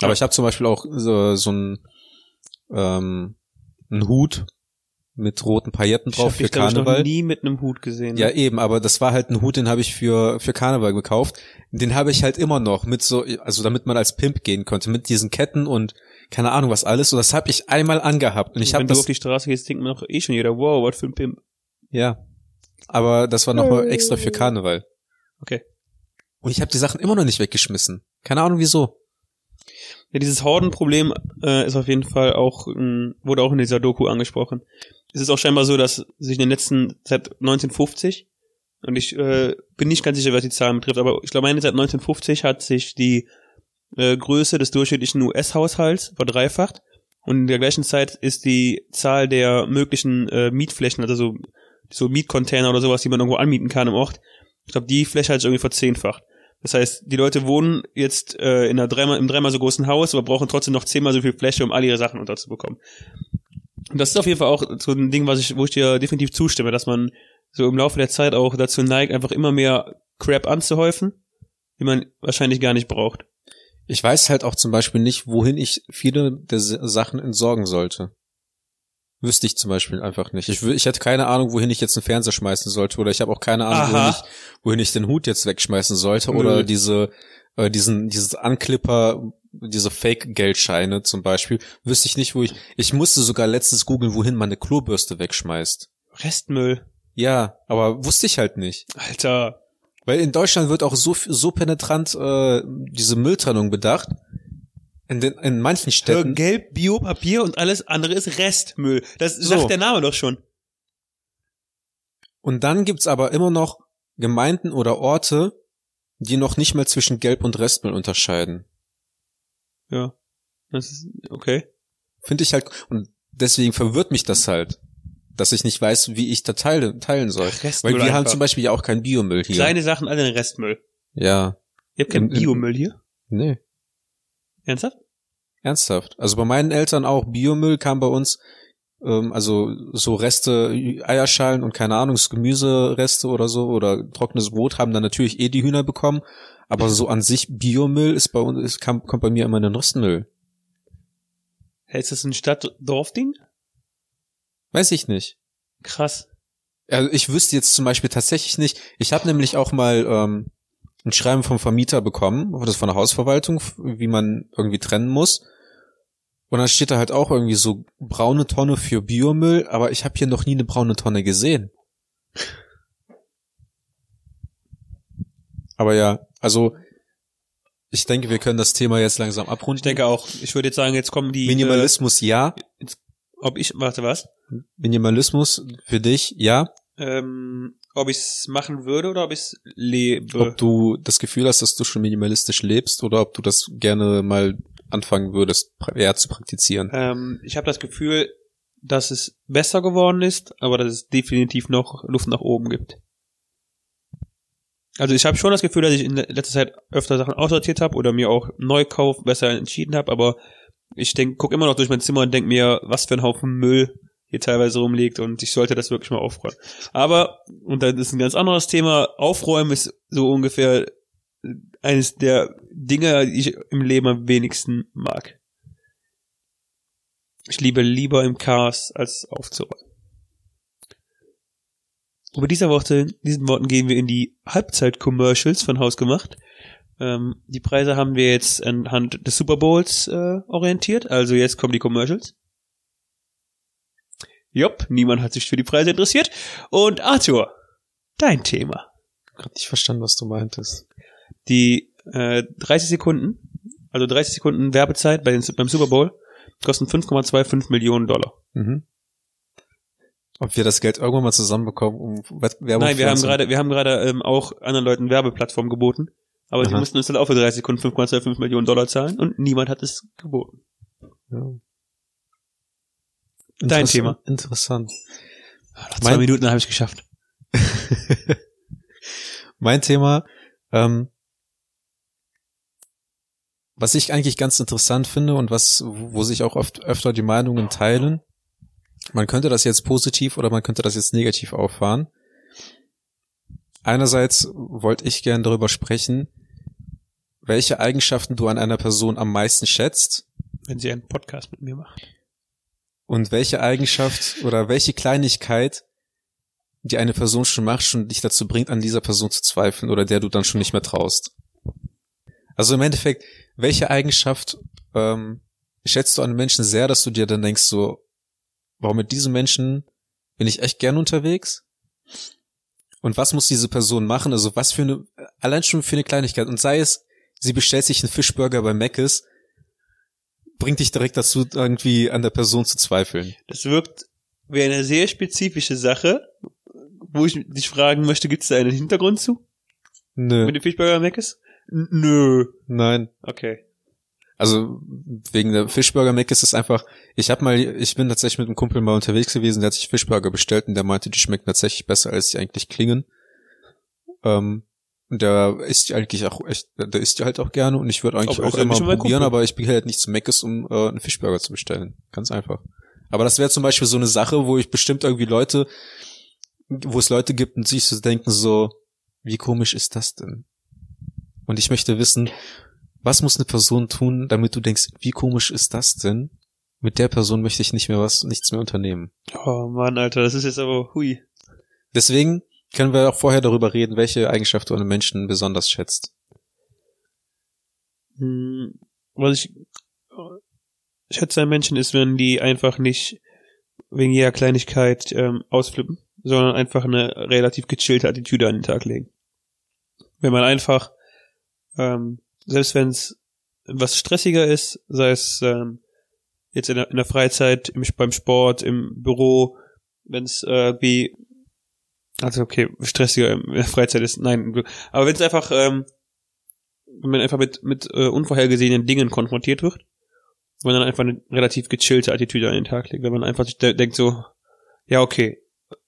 Aber Ja. ich habe zum Beispiel auch so, so ein ähm, einen Hut mit roten Pailletten Ich drauf für dich, glaube ich, noch Karneval. nie mit einem Hut gesehen. Ja, eben, aber das war halt ein Hut, den habe ich für für Karneval gekauft. Den habe ich halt immer noch mit so, also damit man als Pimp gehen konnte, mit diesen Ketten und keine Ahnung was alles. Und das habe ich einmal angehabt und ich habe Wenn du das, auf die Straße gehst, denkt man doch eh schon jeder, wow, was für ein Pimp. ja, aber das war nochmal extra für Karneval. Okay. Und ich habe die Sachen immer noch nicht weggeschmissen. Keine Ahnung wieso. Ja, dieses Hordenproblem äh, ist auf jeden Fall auch, ähm, wurde auch in dieser Doku angesprochen. Es ist auch scheinbar so, dass sich in den letzten, seit 1950, und ich äh, bin nicht ganz sicher, was die Zahlen betrifft, aber ich glaube, meine, seit 1950 hat sich die äh, Größe des durchschnittlichen US-Haushalts verdreifacht. Und in der gleichen Zeit ist die Zahl der möglichen äh, Mietflächen, also so, so Mietcontainer oder sowas, die man irgendwo anmieten kann im Ort, ich glaube, die Fläche hat sich irgendwie verzehnfacht. Das heißt, die Leute wohnen jetzt äh, in einer dreimal, im dreimal so großen Haus, aber brauchen trotzdem noch zehnmal so viel Fläche, um all ihre Sachen unterzubekommen. Das ist auf jeden Fall auch so ein Ding, was ich, wo ich dir definitiv zustimme, dass man so im Laufe der Zeit auch dazu neigt, einfach immer mehr Crap anzuhäufen, die man wahrscheinlich gar nicht braucht. Ich weiß halt auch zum Beispiel nicht, wohin ich viele der Sachen entsorgen sollte. Wüsste ich zum Beispiel einfach nicht. Ich, ich hätte keine Ahnung, wohin ich jetzt einen Fernseher schmeißen sollte, oder ich habe auch keine Ahnung, wohin ich, wohin ich den Hut jetzt wegschmeißen sollte, Nö. oder diese, äh, diesen, dieses Anklipper, diese Fake-Geldscheine zum Beispiel, wüsste ich nicht, wo ich, ich musste sogar letztens googeln, wohin man eine Klobürste wegschmeißt. Restmüll. Ja, aber wusste ich halt nicht. Alter. Weil in Deutschland wird auch so, so penetrant äh, diese Mülltrennung bedacht. In, den, in manchen Städten. Gelb, Bio, Papier und alles andere ist Restmüll. Das So. sagt der Name doch schon. Und dann gibt's aber immer noch Gemeinden oder Orte, die noch nicht mal zwischen Gelb und Restmüll unterscheiden. Ja. Das ist, okay. Finde ich halt, und deswegen verwirrt mich das halt, dass ich nicht weiß, wie ich da teile, teilen soll. Restmüll Weil wir haben einfach. zum Beispiel ja auch keinen Biomüll hier. Kleine Sachen, alle in Restmüll. ja. Ihr habt keinen Biomüll hier? Nee. Ernsthaft? Ernsthaft. Also bei meinen Eltern auch Biomüll kam bei uns, ähm, also so Reste, Eierschalen und keine Ahnung, Gemüsereste oder so oder trockenes Brot haben dann natürlich eh die Hühner bekommen. Aber so an sich Biomüll ist bei uns, ist, kam, kommt bei mir immer in den Restmüll. Ist das ein Stadt-Dorf-Ding? Weiß ich nicht. Krass. Also ich wüsste jetzt zum Beispiel tatsächlich nicht. Ich habe nämlich auch mal ähm, ein Schreiben vom Vermieter bekommen, das von der Hausverwaltung, wie man irgendwie trennen muss. Und dann steht da halt auch irgendwie so braune Tonne für Biomüll, aber ich habe hier noch nie eine braune Tonne gesehen. Aber ja, also ich denke, wir können das Thema jetzt langsam abrunden. Ich denke auch. Ich würde jetzt sagen, jetzt kommen die. Minimalismus ja, Äh, ob ich, warte, was? Minimalismus für dich ja. Ähm, ob ich es machen würde oder ob ich es lebe. ob du das Gefühl hast, dass du schon minimalistisch lebst oder ob du das gerne mal anfangen würdest, eher zu praktizieren. Ähm, ich habe das Gefühl, dass es besser geworden ist, aber dass es definitiv noch Luft nach oben gibt. Also ich habe schon das Gefühl, dass ich in letzter Zeit öfter Sachen aussortiert habe oder mir auch Neukauf besser entschieden habe, aber ich denk, guck immer noch durch mein Zimmer und denk mir, was für ein Haufen Müll hier teilweise rumliegt und ich sollte das wirklich mal aufräumen. Aber, und das ist ein ganz anderes Thema, aufräumen ist so ungefähr eines der Dinge, die ich im Leben am wenigsten mag. Ich liebe lieber im Chaos als aufzuräumen. Und mit dieser Worte, diesen Worten gehen wir in die Halbzeit-Commercials von Haus gemacht. Ähm, die Preise haben wir jetzt anhand des Super Bowls äh, orientiert. Also jetzt kommen die Commercials. Jupp, niemand hat sich für die Preise interessiert. Und Arthur, dein Thema. Hab nicht verstanden, was du meintest. Die äh, 30 Sekunden, also 30 Sekunden Werbezeit bei den, beim Super Bowl, kosten 5,25 Millionen Dollar. Mhm. Ob wir das Geld irgendwann mal zusammenbekommen, um Werbung Nein, wir haben gerade, wir haben gerade ähm, auch anderen Leuten Werbeplattformen geboten, aber die Aha. mussten uns dann auch für 30 Sekunden 5,25 Millionen Dollar zahlen und niemand hat es geboten. Ja. Dein Thema. Interessant. Nach zwei Mein- Minuten habe ich geschafft. mein Thema, ähm, was ich eigentlich ganz interessant finde und was, wo sich auch oft öfter die Meinungen teilen, man könnte das jetzt positiv oder man könnte das jetzt negativ auffahren. Einerseits wollte ich gern darüber sprechen, welche Eigenschaften du an einer Person am meisten schätzt Wenn sie einen Podcast mit mir macht. Und welche Eigenschaft oder welche Kleinigkeit, die eine Person schon macht, schon dich dazu bringt, an dieser Person zu zweifeln oder der du dann schon nicht mehr traust. Also im Endeffekt, welche Eigenschaft ähm, schätzt du an Menschen sehr, dass du dir dann denkst, so, warum mit diesem Menschen bin ich echt gern unterwegs? Und was muss diese Person machen? Also was für eine, allein schon für eine Kleinigkeit. Und sei es, sie bestellt sich einen Fischburger bei Mc's, bringt dich direkt dazu, irgendwie an der Person zu zweifeln. Das wirkt wie eine sehr spezifische Sache, wo ich dich fragen möchte, gibt es da einen Hintergrund zu? Nö. Mit dem Fischburger Mac ist? Nö. Nein. Okay. Also wegen der Fischburger Mac ist es einfach, ich habe mal, ich bin tatsächlich mit einem Kumpel mal unterwegs gewesen, der hat sich Fischburger bestellt und der meinte, die schmecken tatsächlich besser, als sie eigentlich klingen. Ähm, Und der isst ja eigentlich auch echt, der isst ja halt auch gerne und ich würde eigentlich Aber auch immer probieren, aber ich gehe halt nicht zu Meckes, um äh, einen Fischburger zu bestellen. Ganz einfach. Aber das wäre zum Beispiel so eine Sache, wo ich bestimmt irgendwie Leute, wo es Leute gibt und sich so denken so, wie komisch ist das denn? Und ich möchte wissen, was muss eine Person tun, damit du denkst, wie komisch ist das denn? Mit der Person möchte ich nicht mehr was, nichts mehr unternehmen. Oh Mann, Alter, das ist jetzt aber hui. Deswegen können wir auch vorher darüber reden, welche Eigenschaft du an einem Menschen besonders schätzt. Hm, Was ich schätze an Menschen ist, wenn die einfach nicht wegen jeder Kleinigkeit ähm, ausflippen, sondern einfach eine relativ gechillte Attitüde an den Tag legen. Wenn man einfach, ähm, selbst wenn es was stressiger ist, sei es ähm, jetzt in der, in der Freizeit, im, beim Sport, im Büro, wenn es äh, wie also okay, stressiger der Freizeit ist, nein, aber wenn es einfach ähm, wenn man einfach mit, mit äh, unvorhergesehenen Dingen konfrontiert wird, wenn man dann einfach eine relativ gechillte Attitüde an den Tag legt, wenn man einfach de denkt so, ja, okay,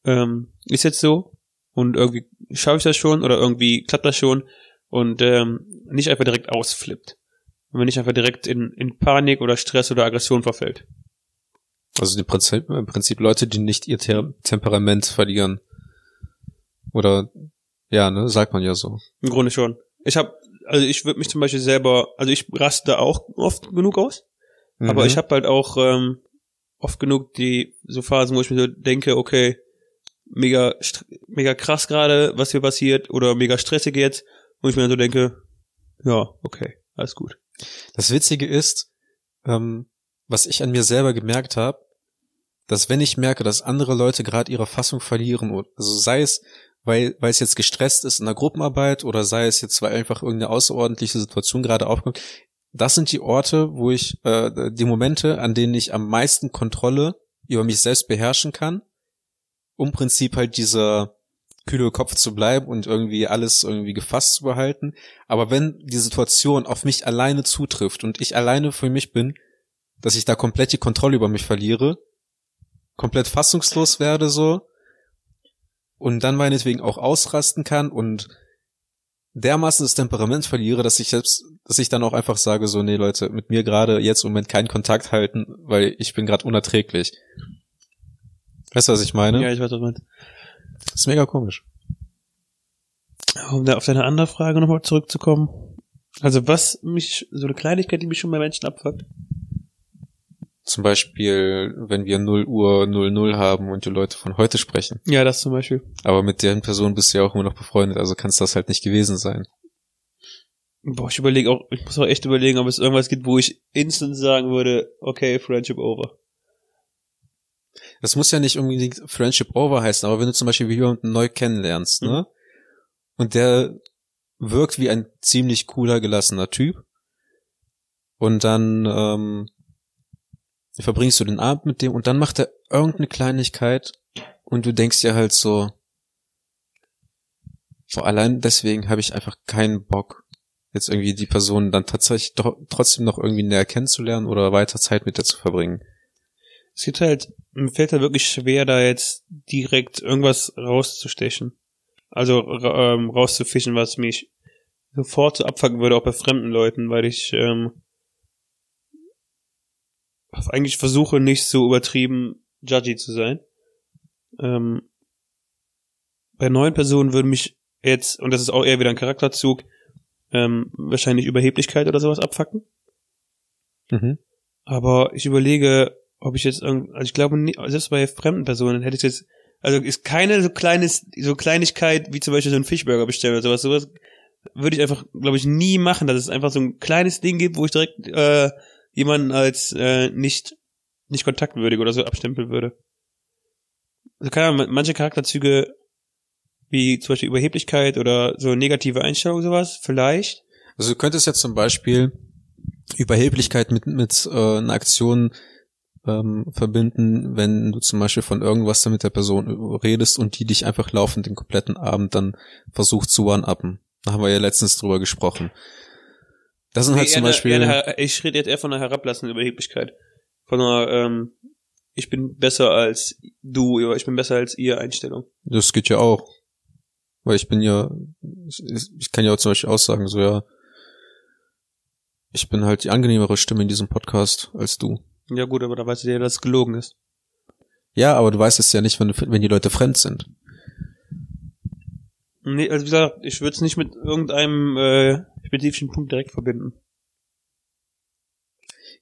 ähm, ist jetzt so und irgendwie schaffe ich das schon oder irgendwie klappt das schon und ähm, nicht einfach direkt ausflippt. Wenn man nicht einfach direkt in, in Panik oder Stress oder Aggression verfällt. Also im Prinzip, im Prinzip Leute, die nicht ihr Temperament verlieren. Oder, ja, ne, sagt man ja so. Im Grunde schon. Ich habe, also ich würde mich zum Beispiel selber, also ich raste auch oft genug aus, Aber Mhm. ich habe halt auch ähm, oft genug die so Phasen, wo ich mir so denke, okay, mega mega krass gerade, was hier passiert oder mega stressig jetzt, wo ich mir dann so denke, ja, okay, alles gut. Das Witzige ist, ähm, was ich an mir selber gemerkt habe, dass wenn ich merke, dass andere Leute gerade ihre Fassung verlieren, also sei es, weil, weil es jetzt gestresst ist in der Gruppenarbeit oder sei es jetzt, weil einfach irgendeine außerordentliche Situation gerade aufkommt, das sind die Orte, wo ich, äh, die Momente, an denen ich am meisten Kontrolle über mich selbst beherrschen kann, um Prinzip halt dieser kühle Kopf zu bleiben und irgendwie alles irgendwie gefasst zu behalten. Aber wenn die Situation auf mich alleine zutrifft und ich alleine für mich bin, dass ich da komplett die Kontrolle über mich verliere, komplett fassungslos werde so und dann meinetwegen auch ausrasten kann und dermaßen das Temperament verliere, dass ich selbst, dass ich dann auch einfach sage so, nee Leute, mit mir gerade jetzt im Moment keinen Kontakt halten, weil ich bin gerade unerträglich. Weißt du, was ich meine? Ja, ich weiß, was du meinst. Das ist mega komisch. Um da auf deine andere Frage nochmal zurückzukommen. Also was mich, so eine Kleinigkeit, die mich schon bei Menschen abfuckt. Zum Beispiel, wenn wir 0 Uhr 00 haben und die Leute von heute sprechen. Ja, das zum Beispiel. Aber mit deren Person bist du ja auch immer noch befreundet, also kann es das halt nicht gewesen sein. Boah, ich überlege auch, ich muss auch echt überlegen, ob es irgendwas gibt, wo ich instant sagen würde, okay, Friendship over. Das muss ja nicht unbedingt Friendship over heißen, aber wenn du zum Beispiel jemanden neu kennenlernst, ne? Und der wirkt wie ein ziemlich cooler, gelassener Typ. Und dann ähm, verbringst du den Abend mit dem und dann macht er irgendeine Kleinigkeit und du denkst dir halt so, vor allein deswegen habe ich einfach keinen Bock, jetzt irgendwie die Person dann tatsächlich trotzdem noch irgendwie näher kennenzulernen oder weiter Zeit mit der zu verbringen. Es gibt halt, mir fällt halt wirklich schwer, da jetzt direkt irgendwas rauszustechen. Also ähm, rauszufischen, was mich sofort so abfucken würde, auch bei fremden Leuten, weil ich ähm, eigentlich versuche, nicht so übertrieben judgy zu sein. Ähm, bei neuen Personen würde mich jetzt, und das ist auch eher wieder ein Charakterzug, ähm, wahrscheinlich Überheblichkeit oder sowas abfacken. Mhm. Aber ich überlege, ob ich jetzt irgend, also ich glaube, nie, selbst bei fremden Personen hätte ich jetzt, also ist keine so kleines, so Kleinigkeit wie zum Beispiel so ein Fischburger bestellen oder sowas, sowas würde ich einfach, glaube ich, nie machen, dass es einfach so ein kleines Ding gibt, wo ich direkt äh, jemanden als äh, nicht nicht kontaktwürdig oder so abstempeln würde. Also keine Ahnung, manche Charakterzüge wie zum Beispiel Überheblichkeit oder so negative Einstellung sowas, vielleicht. Also du könntest jetzt zum Beispiel Überheblichkeit mit, mit äh, einer Aktion ähm, verbinden, wenn du zum Beispiel von irgendwas dann mit der Person redest und die dich einfach laufend den kompletten Abend dann versucht zu one-uppen. Da haben wir ja letztens drüber gesprochen. Das sind halt Nee, zum eher eine- Beispiel, eher eine, ich rede jetzt eher von einer herablassenden Überheblichkeit. Von einer, ähm, ich bin besser als du, oder ich bin besser als ihr Einstellung. das geht ja auch. Weil ich bin ja, ich, ich kann ja auch zum Beispiel aussagen, so ja, ich bin halt die angenehmere Stimme in diesem Podcast als du. Ja gut, aber da weißt du ja, dass es gelogen ist. Ja, aber du weißt es ja nicht, wenn, wenn die Leute fremd sind. Nee, also wie gesagt, ich würde es nicht mit irgendeinem äh, spezifischen Punkt direkt verbinden.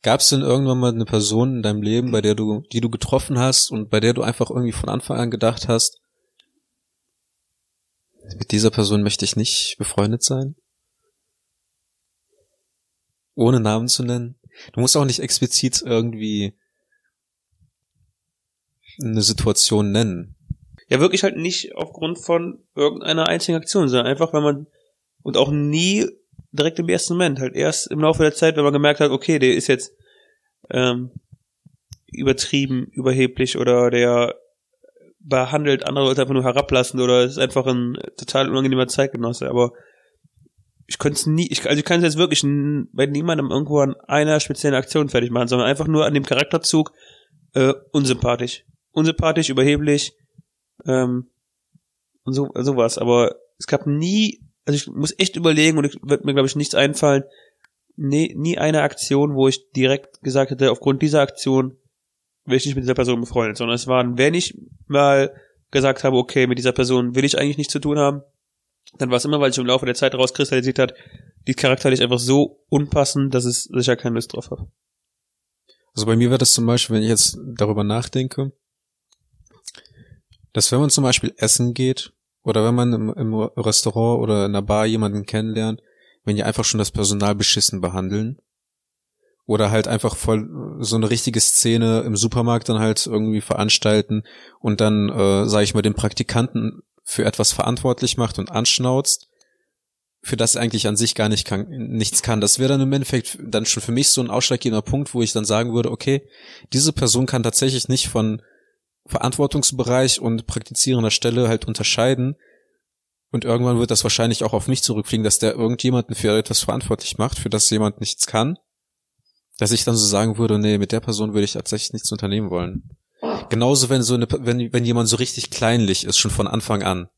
Gab es denn irgendwann mal eine Person in deinem Leben, bei der du, die du getroffen hast und bei der du einfach irgendwie von Anfang an gedacht hast, mit dieser Person möchte ich nicht befreundet sein? Ohne Namen zu nennen? Du musst auch nicht explizit irgendwie eine Situation nennen. Ja, wirklich halt nicht aufgrund von irgendeiner einzigen Aktion, sondern einfach, wenn man und auch nie direkt im ersten Moment, halt erst im Laufe der Zeit, wenn man gemerkt hat, okay, der ist jetzt ähm, übertrieben, überheblich oder der behandelt andere Leute einfach nur herablassend oder ist einfach ein total unangenehmer Zeitgenosse, aber ich könnte es nie, ich, also ich kann es jetzt wirklich bei niemandem irgendwo an einer speziellen Aktion fertig machen, sondern einfach nur an dem Charakterzug äh, unsympathisch. Unsympathisch, überheblich, ähm, und so, sowas. Aber es gab nie, also ich muss echt überlegen und ich wird mir, glaube ich, nichts einfallen, nie, nie eine Aktion, wo ich direkt gesagt hätte, aufgrund dieser Aktion will ich nicht mit dieser Person befreundet, sondern es waren, wenn ich mal gesagt habe, okay, mit dieser Person will ich eigentlich nichts zu tun haben, dann war es immer, weil sich im Laufe der Zeit rauskristallisiert hat, die charakterlich einfach so unpassend, dass es sicher keine Lust drauf habe. Also bei mir wäre das zum Beispiel, wenn ich jetzt darüber nachdenke, dass wenn man zum Beispiel essen geht oder wenn man im, im Restaurant oder in der Bar jemanden kennenlernt, wenn die einfach schon das Personal beschissen behandeln oder halt einfach voll so eine richtige Szene im Supermarkt dann halt irgendwie veranstalten und dann, äh, sage ich mal, den Praktikanten für etwas verantwortlich macht und anschnauzt, für das eigentlich an sich gar nicht kann, nichts kann. Das wäre dann im Endeffekt dann schon für mich so ein ausschlaggebender Punkt, wo ich dann sagen würde, okay, diese Person kann tatsächlich nicht von Verantwortungsbereich und praktizierender Stelle halt unterscheiden. Und irgendwann wird das wahrscheinlich auch auf mich zurückfliegen, dass der irgendjemanden für etwas verantwortlich macht, für das jemand nichts kann. Dass ich dann so sagen würde, nee, mit der Person würde ich tatsächlich nichts unternehmen wollen. Genauso, wenn so eine, wenn, wenn jemand so richtig kleinlich ist, schon von Anfang an.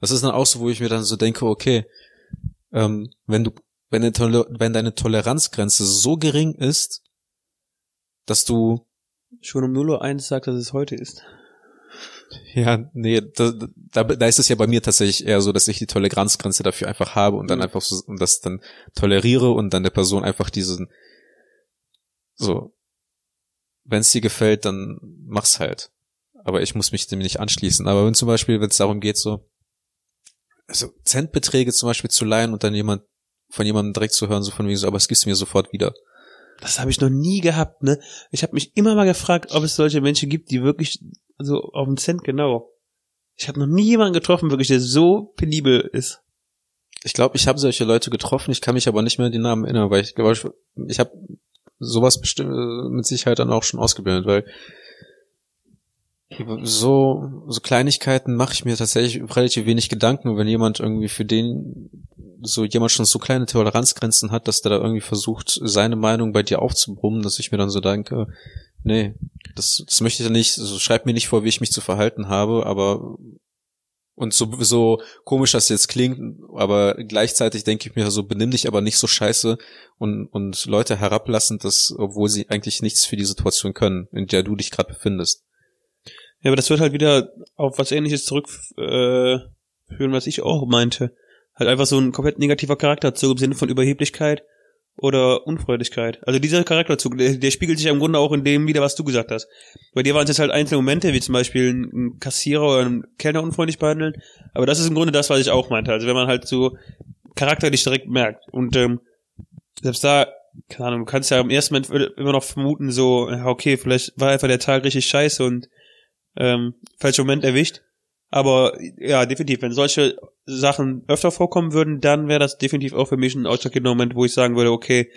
Das ist dann auch so, wo ich mir dann so denke, okay, ähm, wenn du, wenn, wenn deine Toleranzgrenze so gering ist, dass du schon um 0.01 Uhr sagt, dass es heute ist. Ja, nee, da, da, da ist es ja bei mir tatsächlich eher so, dass ich die Toleranzgrenze dafür einfach habe und dann mhm. einfach so, und das dann toleriere und dann der Person einfach diesen, so, wenn es dir gefällt, dann mach's halt. Aber ich muss mich dem nicht anschließen. Aber wenn zum Beispiel, wenn es darum geht, so, also Centbeträge zum Beispiel zu leihen und dann jemand, von jemandem direkt zu hören, so von mir so, aber es gibst du mir sofort wieder. Das habe ich noch nie gehabt, ne? Ich habe mich immer mal gefragt, ob es solche Menschen gibt, die wirklich so auf den Cent genau. Ich habe noch nie jemanden getroffen, wirklich, der so penibel ist. Ich glaube, ich habe solche Leute getroffen, ich kann mich aber nicht mehr an die Namen erinnern, weil ich glaube, ich, ich habe sowas bestimmt äh, mit Sicherheit dann auch schon ausgebildet, weil so so Kleinigkeiten mache ich mir tatsächlich relativ wenig Gedanken, wenn jemand irgendwie für den so jemand schon so kleine Toleranzgrenzen hat, dass der da irgendwie versucht, seine Meinung bei dir aufzubrummen, dass ich mir dann so denke, nee, das, das möchte ich ja nicht, also schreib mir nicht vor, wie ich mich zu verhalten habe, aber und so, so komisch das jetzt klingt, aber gleichzeitig denke ich mir so, benimm dich aber nicht so scheiße und, und Leute herablassend, dass, obwohl sie eigentlich nichts für die Situation können, in der du dich gerade befindest. Ja, aber das wird halt wieder auf was ähnliches zurückführen, äh, was ich auch meinte. Halt einfach so ein komplett negativer Charakterzug im Sinne von Überheblichkeit oder Unfreudigkeit. Also dieser Charakterzug, der, der spiegelt sich im Grunde auch in dem wieder, was du gesagt hast. Bei dir waren es jetzt halt einzelne Momente, wie zum Beispiel ein Kassierer oder ein Kellner unfreundlich behandeln. Aber das ist im Grunde das, was ich auch meinte. Also wenn man halt so charakterlich direkt merkt. Und ähm, selbst da, keine Ahnung, du kannst ja im ersten Moment immer noch vermuten, so, okay, vielleicht war einfach der Tag richtig scheiße und ähm, falscher Moment erwischt. Aber ja, definitiv, wenn solche Sachen öfter vorkommen würden, dann wäre das definitiv auch für mich ein ausschlaggebender Moment, wo ich sagen würde, okay,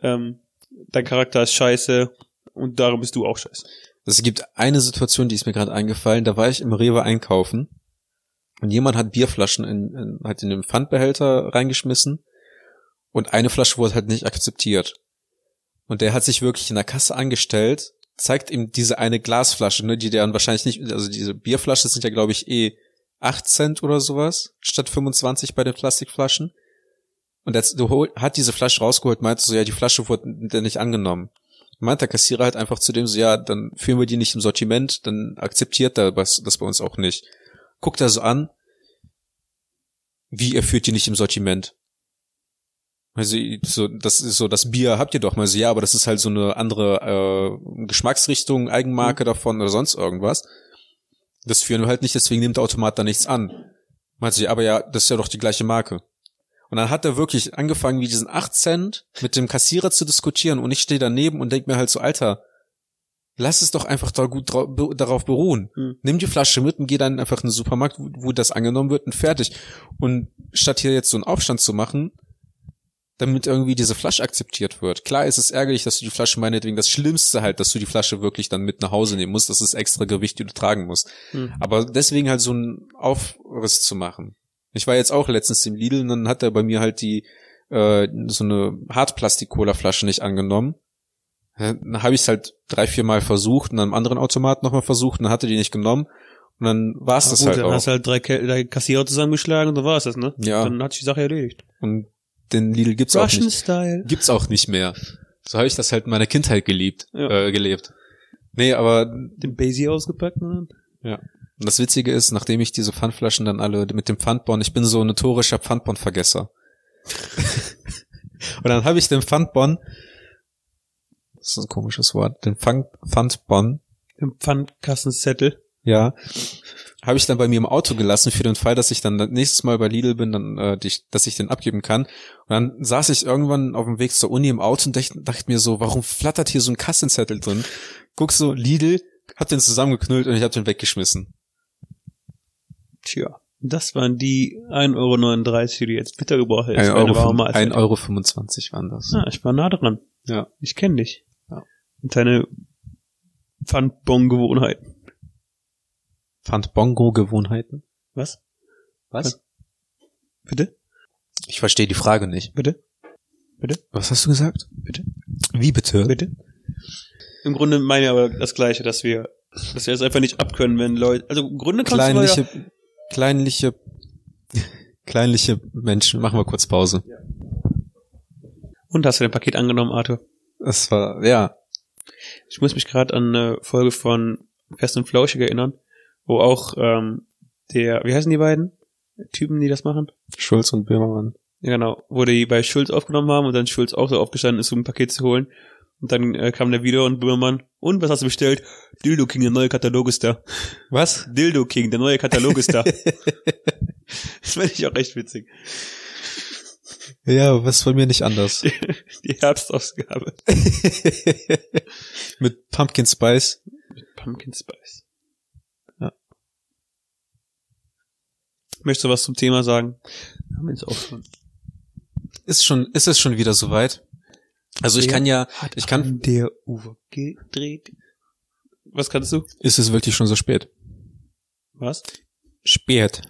ähm, dein Charakter ist scheiße und darum bist du auch scheiße. Es gibt eine Situation, die ist mir gerade eingefallen, da war ich im Rewe einkaufen und jemand hat Bierflaschen in, in, hat in den Pfandbehälter reingeschmissen und eine Flasche wurde halt nicht akzeptiert. Und der hat sich wirklich in der Kasse angestellt zeigt ihm diese eine Glasflasche, ne, die dann wahrscheinlich nicht, also diese Bierflasche sind ja, glaube ich, eh 8 Cent oder sowas statt 25 bei den Plastikflaschen. Und hol, hat diese Flasche rausgeholt, meinte so, ja, die Flasche wurde nicht angenommen. Meint der Kassierer halt einfach zu dem so, ja, dann führen wir die nicht im Sortiment, dann akzeptiert er das, das bei uns auch nicht. Guckt er so an, wie, er führt die nicht im Sortiment? Also so, das ist so, das Bier habt ihr doch mal so, ja, aber das ist halt so eine andere äh, Geschmacksrichtung, Eigenmarke mhm. davon oder sonst irgendwas. Das führen wir halt nicht, deswegen nimmt der Automat da nichts an. Meint sie, aber ja, das ist ja doch die gleiche Marke. Und dann hat er wirklich angefangen, wie diesen 8 Cent mit dem Kassierer zu diskutieren und ich stehe daneben und denk mir halt so, Alter, lass es doch einfach da gut darauf beruhen. Mhm. Nimm die Flasche mit und geh dann einfach in den Supermarkt, wo, wo das angenommen wird und fertig. Und statt hier jetzt so einen Aufstand zu machen, damit irgendwie diese Flasche akzeptiert wird. Klar ist es ärgerlich, dass du die Flasche meinetwegen das Schlimmste halt, dass du die Flasche wirklich dann mit nach Hause nehmen musst, das ist extra Gewicht, die du tragen musst. Hm. Aber deswegen halt so einen Aufriss zu machen. Ich war jetzt auch letztens im Lidl und dann hat er bei mir halt die äh, so eine Hartplastik-Cola-Flasche nicht angenommen. Dann habe ich es halt drei, vier Mal versucht und einem anderen Automat nochmal versucht und dann hatte die nicht genommen. Und dann war es das gut, halt dann auch. Dann hast du halt drei, drei Kassierer zusammengeschlagen und dann war es das, ne? Ja. Dann hat sich die Sache erledigt. Und den Lidl gibt's Russian auch nicht. Style. Gibt's auch nicht mehr. So habe ich das halt in meiner Kindheit geliebt, Ja. äh, gelebt. Nee, aber Den Basie ausgepackt ne? ja. Und das Witzige ist, nachdem ich diese Pfandflaschen dann alle mit dem Pfandbon, ich bin so ein notorischer Pfandbon-Vergesser. Und dann habe ich den Pfandbon, das ist ein komisches Wort, den Pfand, Pfandbon, Im Pfandkassenzettel. ja, habe ich dann bei mir im Auto gelassen für den Fall, dass ich dann nächstes Mal bei Lidl bin, dann, äh, dich, dass ich den abgeben kann. Und dann saß ich irgendwann auf dem Weg zur Uni im Auto und dachte, dachte mir so, warum flattert hier so ein Kassenzettel drin? Guck so, Lidl, hab den zusammengeknüllt und ich hab den weggeschmissen. Tja. Das waren die 1,39 Euro, die du jetzt bitter gebraucht hättest. 1,25 für eine Euro, warme Mahlzeit. 1 Euro 25 waren das. Ah, ich war nah dran. Ja. Ich kenne dich. Ja. Und deine Pfandbon-Gewohnheiten. Pfand-Bongo-Gewohnheiten? Was? Was? Bitte? Ich verstehe die Frage nicht. Bitte? Bitte? Was hast du gesagt? Bitte? Wie bitte? Bitte? Im Grunde meine ich aber das Gleiche, dass wir, dass wir es einfach nicht abkönnen, wenn Leute, also im Grunde kannst du Kleinliche, ja, kleinliche, kleinliche Menschen. Machen wir kurz Pause. und hast du dein Paket angenommen, Arthur? Das war, ja, Ich muss mich gerade an eine Folge von Fest und Flauschig erinnern, wo auch ähm, der, wie heißen die beiden Typen, die das machen? Schulz und Böhmermann. Ja, genau, wo die bei Schulz aufgenommen haben und dann Schulz auch so aufgestanden ist, um ein Paket zu holen. Und dann äh, kam der wieder und Böhmermann, und was hast du bestellt? Dildo King, der neue Katalog ist da. Was? Dildo King, der neue Katalog ist da. das finde ich auch echt witzig. Ja, was von mir nicht anders. Die Herbstausgabe. Mit Pumpkin Spice. Pumpkin Spice. Möchtest du was zum Thema sagen? Haben jetzt auch schon. Ist schon, ist es schon wieder soweit? Also ich Wer kann ja, ich kann, an der Uhr gedreht. Was kannst du? ist es wirklich schon so spät? Was? Spät.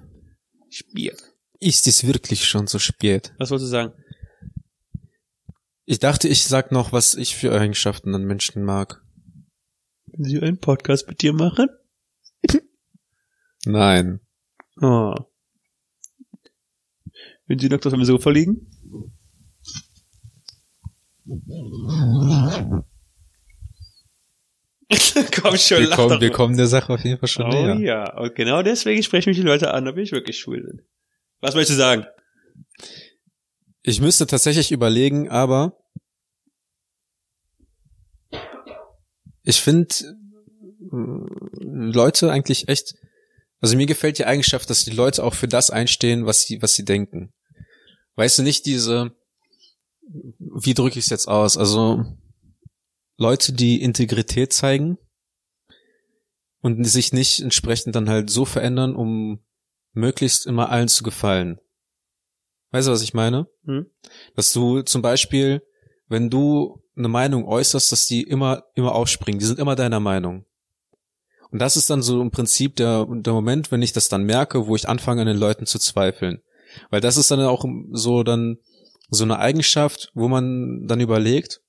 Spiel. Ist es wirklich schon so spät? Was wolltest du sagen? Ich dachte, ich sag noch, was ich für Eigenschaften an Menschen mag. Wenn sie einen Podcast mit dir machen? Nein. Oh. Wenn sie nackt auf dem Sofa liegen? Komm schon, Wir lach kommen, wir kommen der Sache auf jeden Fall schon Oh näher. ja, und genau deswegen sprechen mich die Leute an, ob ich wirklich schwul bin. Was möchtest du sagen? Ich müsste tatsächlich überlegen, aber ich finde Leute eigentlich echt, also mir gefällt die Eigenschaft, dass die Leute auch für das einstehen, was sie, was sie denken. Weißt du nicht diese, wie drücke ich es jetzt aus? Also Leute, die Integrität zeigen und sich nicht entsprechend dann halt so verändern, um möglichst immer allen zu gefallen. Weißt du, was ich meine? Hm? Dass du zum Beispiel, wenn du eine Meinung äußerst, dass die immer, immer aufspringen. Die sind immer deiner Meinung. Und das ist dann so im Prinzip der, der Moment, wenn ich das dann merke, wo ich anfange, an den Leuten zu zweifeln. Weil das ist dann auch so dann so eine Eigenschaft, wo man dann überlegt,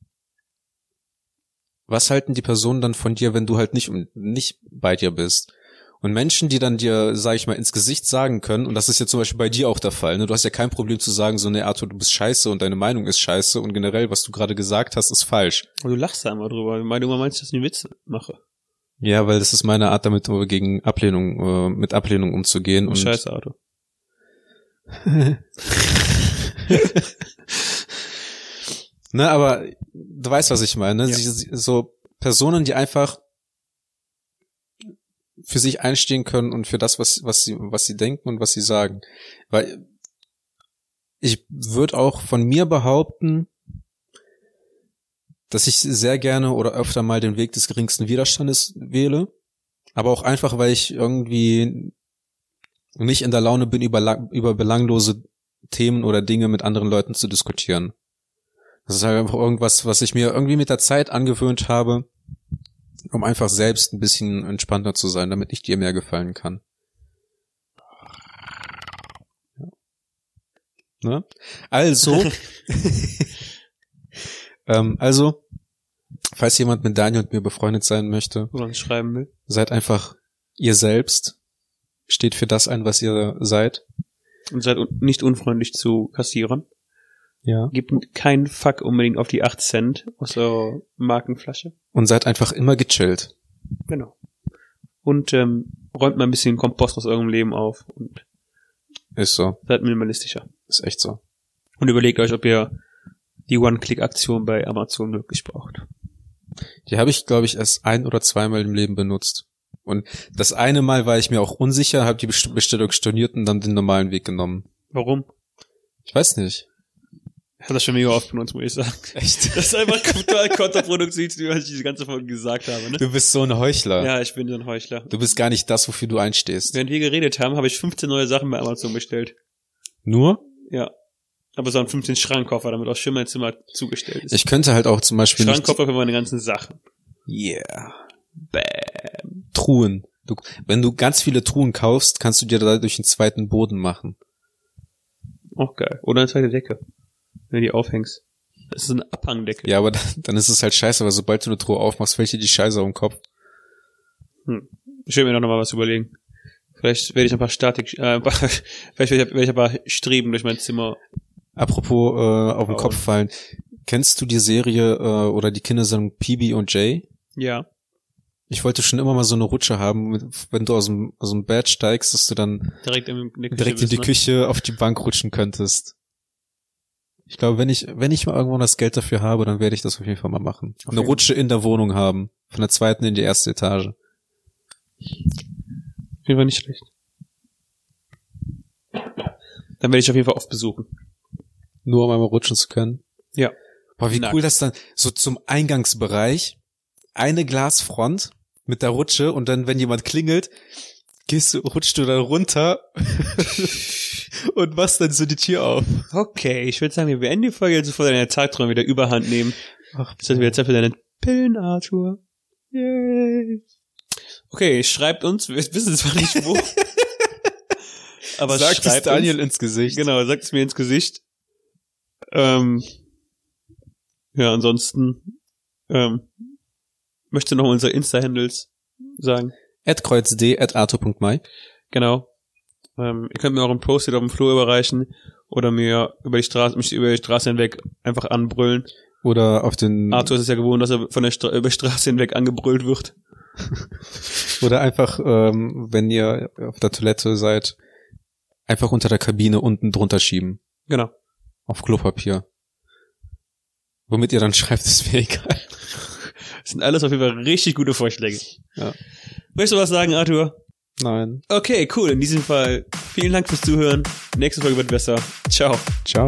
was halten die Personen dann von dir, wenn du halt nicht, nicht bei dir bist? Und Menschen, die dann dir, sag ich mal, ins Gesicht sagen können, und das ist ja zum Beispiel bei dir auch der Fall, ne? du hast ja kein Problem zu sagen, so, ne, Arthur, du bist scheiße und deine Meinung ist scheiße und generell, was du gerade gesagt hast, ist falsch. Aber du lachst da immer drüber, weil du immer meinst, dass ich einen Witz mache. Ja, weil das ist meine Art, damit äh, gegen Ablehnung, äh, mit Ablehnung umzugehen. Und Scheiße, Auto. Ne, aber du weißt, was ich meine. Ne? Ja. So Personen, die einfach für sich einstehen können und für das, was, was sie, was sie denken und was sie sagen. Weil ich würde auch von mir behaupten, dass ich sehr gerne oder öfter mal den Weg des geringsten Widerstandes wähle. Aber auch einfach, weil ich irgendwie nicht in der Laune bin, über, über belanglose Themen oder Dinge mit anderen Leuten zu diskutieren. Das ist halt einfach irgendwas, was ich mir irgendwie mit der Zeit angewöhnt habe, um einfach selbst ein bisschen entspannter zu sein, damit ich dir mehr gefallen kann. Ja. Ne? Also, ähm, also, falls jemand mit Daniel und mir befreundet sein möchte, man schreiben will. seid einfach ihr selbst, steht für das ein, was ihr seid. Und seid un nicht unfreundlich zu Kassierern. Ja. Gebt keinen Fuck unbedingt auf die 8 Cent aus der Markenflasche. Und seid einfach immer gechillt. Genau. Und ähm, räumt mal ein bisschen Kompost aus eurem Leben auf und Ist so. seid minimalistischer. Ist echt so. Und überlegt euch, ob ihr die One-Click-Aktion bei Amazon wirklich braucht. Die habe ich, glaube ich, erst ein oder zweimal im Leben benutzt. Und das eine Mal war ich mir auch unsicher, habe die Best- Bestellung storniert und dann den normalen Weg genommen. Warum? Ich weiß nicht. Ich habe das schon mega oft benutzt, muss ich sagen. Echt? Das ist einfach total kontraproduktiv, wie ich diese ganze Folge gesagt habe. Ne? Du bist so ein Heuchler. Ja, ich bin so ein Heuchler. Du bist gar nicht das, wofür du einstehst. Während wir geredet haben, habe ich 15 neue Sachen bei Amazon bestellt. Nur? Ja. Aber so einen 15 Schrankkoffer, damit auch schön mein Zimmer zugestellt ist. Ich könnte halt auch zum Beispiel. Schrankkoffer für meine ganzen Sachen. Yeah. Bäm. Truhen. Du, wenn du ganz viele Truhen kaufst, kannst du dir dadurch einen zweiten Boden machen. Auch geil. Oder eine zweite Decke. Wenn du die aufhängst. Das ist eine Abhangdecke. Ja, aber dann, dann ist es halt scheiße, weil sobald du eine Truhe aufmachst, fällt dir die Scheiße um den Kopf. Ich will mir doch noch mal was überlegen. Vielleicht werde ich ein paar Statik, äh, ein paar, vielleicht werde ich, werde ich ein paar Streben durch mein Zimmer. Apropos äh, auf den. Kopf fallen. Kennst du die Serie äh, oder die Kindersendung PB und J? Ja. Ich wollte schon immer mal so eine Rutsche haben, wenn du aus dem, aus dem Bett steigst, dass du dann Direkt in, in die Küche. direkt in die bist, ne? Küche auf die Bank rutschen könntest. Ich glaube, wenn ich, wenn ich mal irgendwann das Geld dafür habe, dann werde ich das auf jeden Fall mal machen. Auf Eine Rutsche in der Wohnung haben. Von der zweiten in die erste Etage. Auf jeden Fall nicht schlecht. Dann werde ich auf jeden Fall oft besuchen. Nur um einmal rutschen zu können. Ja. Boah, wie Nackt. cool das dann, so zum Eingangsbereich, eine Glasfront mit der Rutsche und dann, wenn jemand klingelt, gehst du, rutschst du dann runter und machst dann so die Tür auf. Okay, ich würde sagen, wir beenden die Folge jetzt, bevor deine Tagträume wieder überhand nehmen. Ach, das wieder Zeit für deine Pillen, Arthur? Yay. Okay, schreibt uns, wir wissen zwar nicht wo. aber Sagt es schreibt Daniel uns. ins Gesicht. Genau, sagt es mir ins Gesicht. Ähm, ja, ansonsten ähm, möchte noch unsere Insta-Handles sagen. At arthur.mai. Genau. Ähm, ihr könnt mir auch einen Post-it auf dem Flur überreichen oder mir über die Straße, mich über die Straße hinweg einfach anbrüllen. Oder auf den, Arthur ist es ja gewohnt, dass er von der Stra über die Straße hinweg angebrüllt wird. oder einfach, ähm, wenn ihr auf der Toilette seid, einfach unter der Kabine unten drunter schieben. Genau. Auf Klopapier. Womit ihr dann schreibt, ist mir egal. Das sind alles auf jeden Fall richtig gute Vorschläge. Ja. Möchtest du was sagen, Arthur? Nein. Okay, cool. In diesem Fall vielen Dank fürs Zuhören. Nächste Folge wird besser. Ciao. Ciao.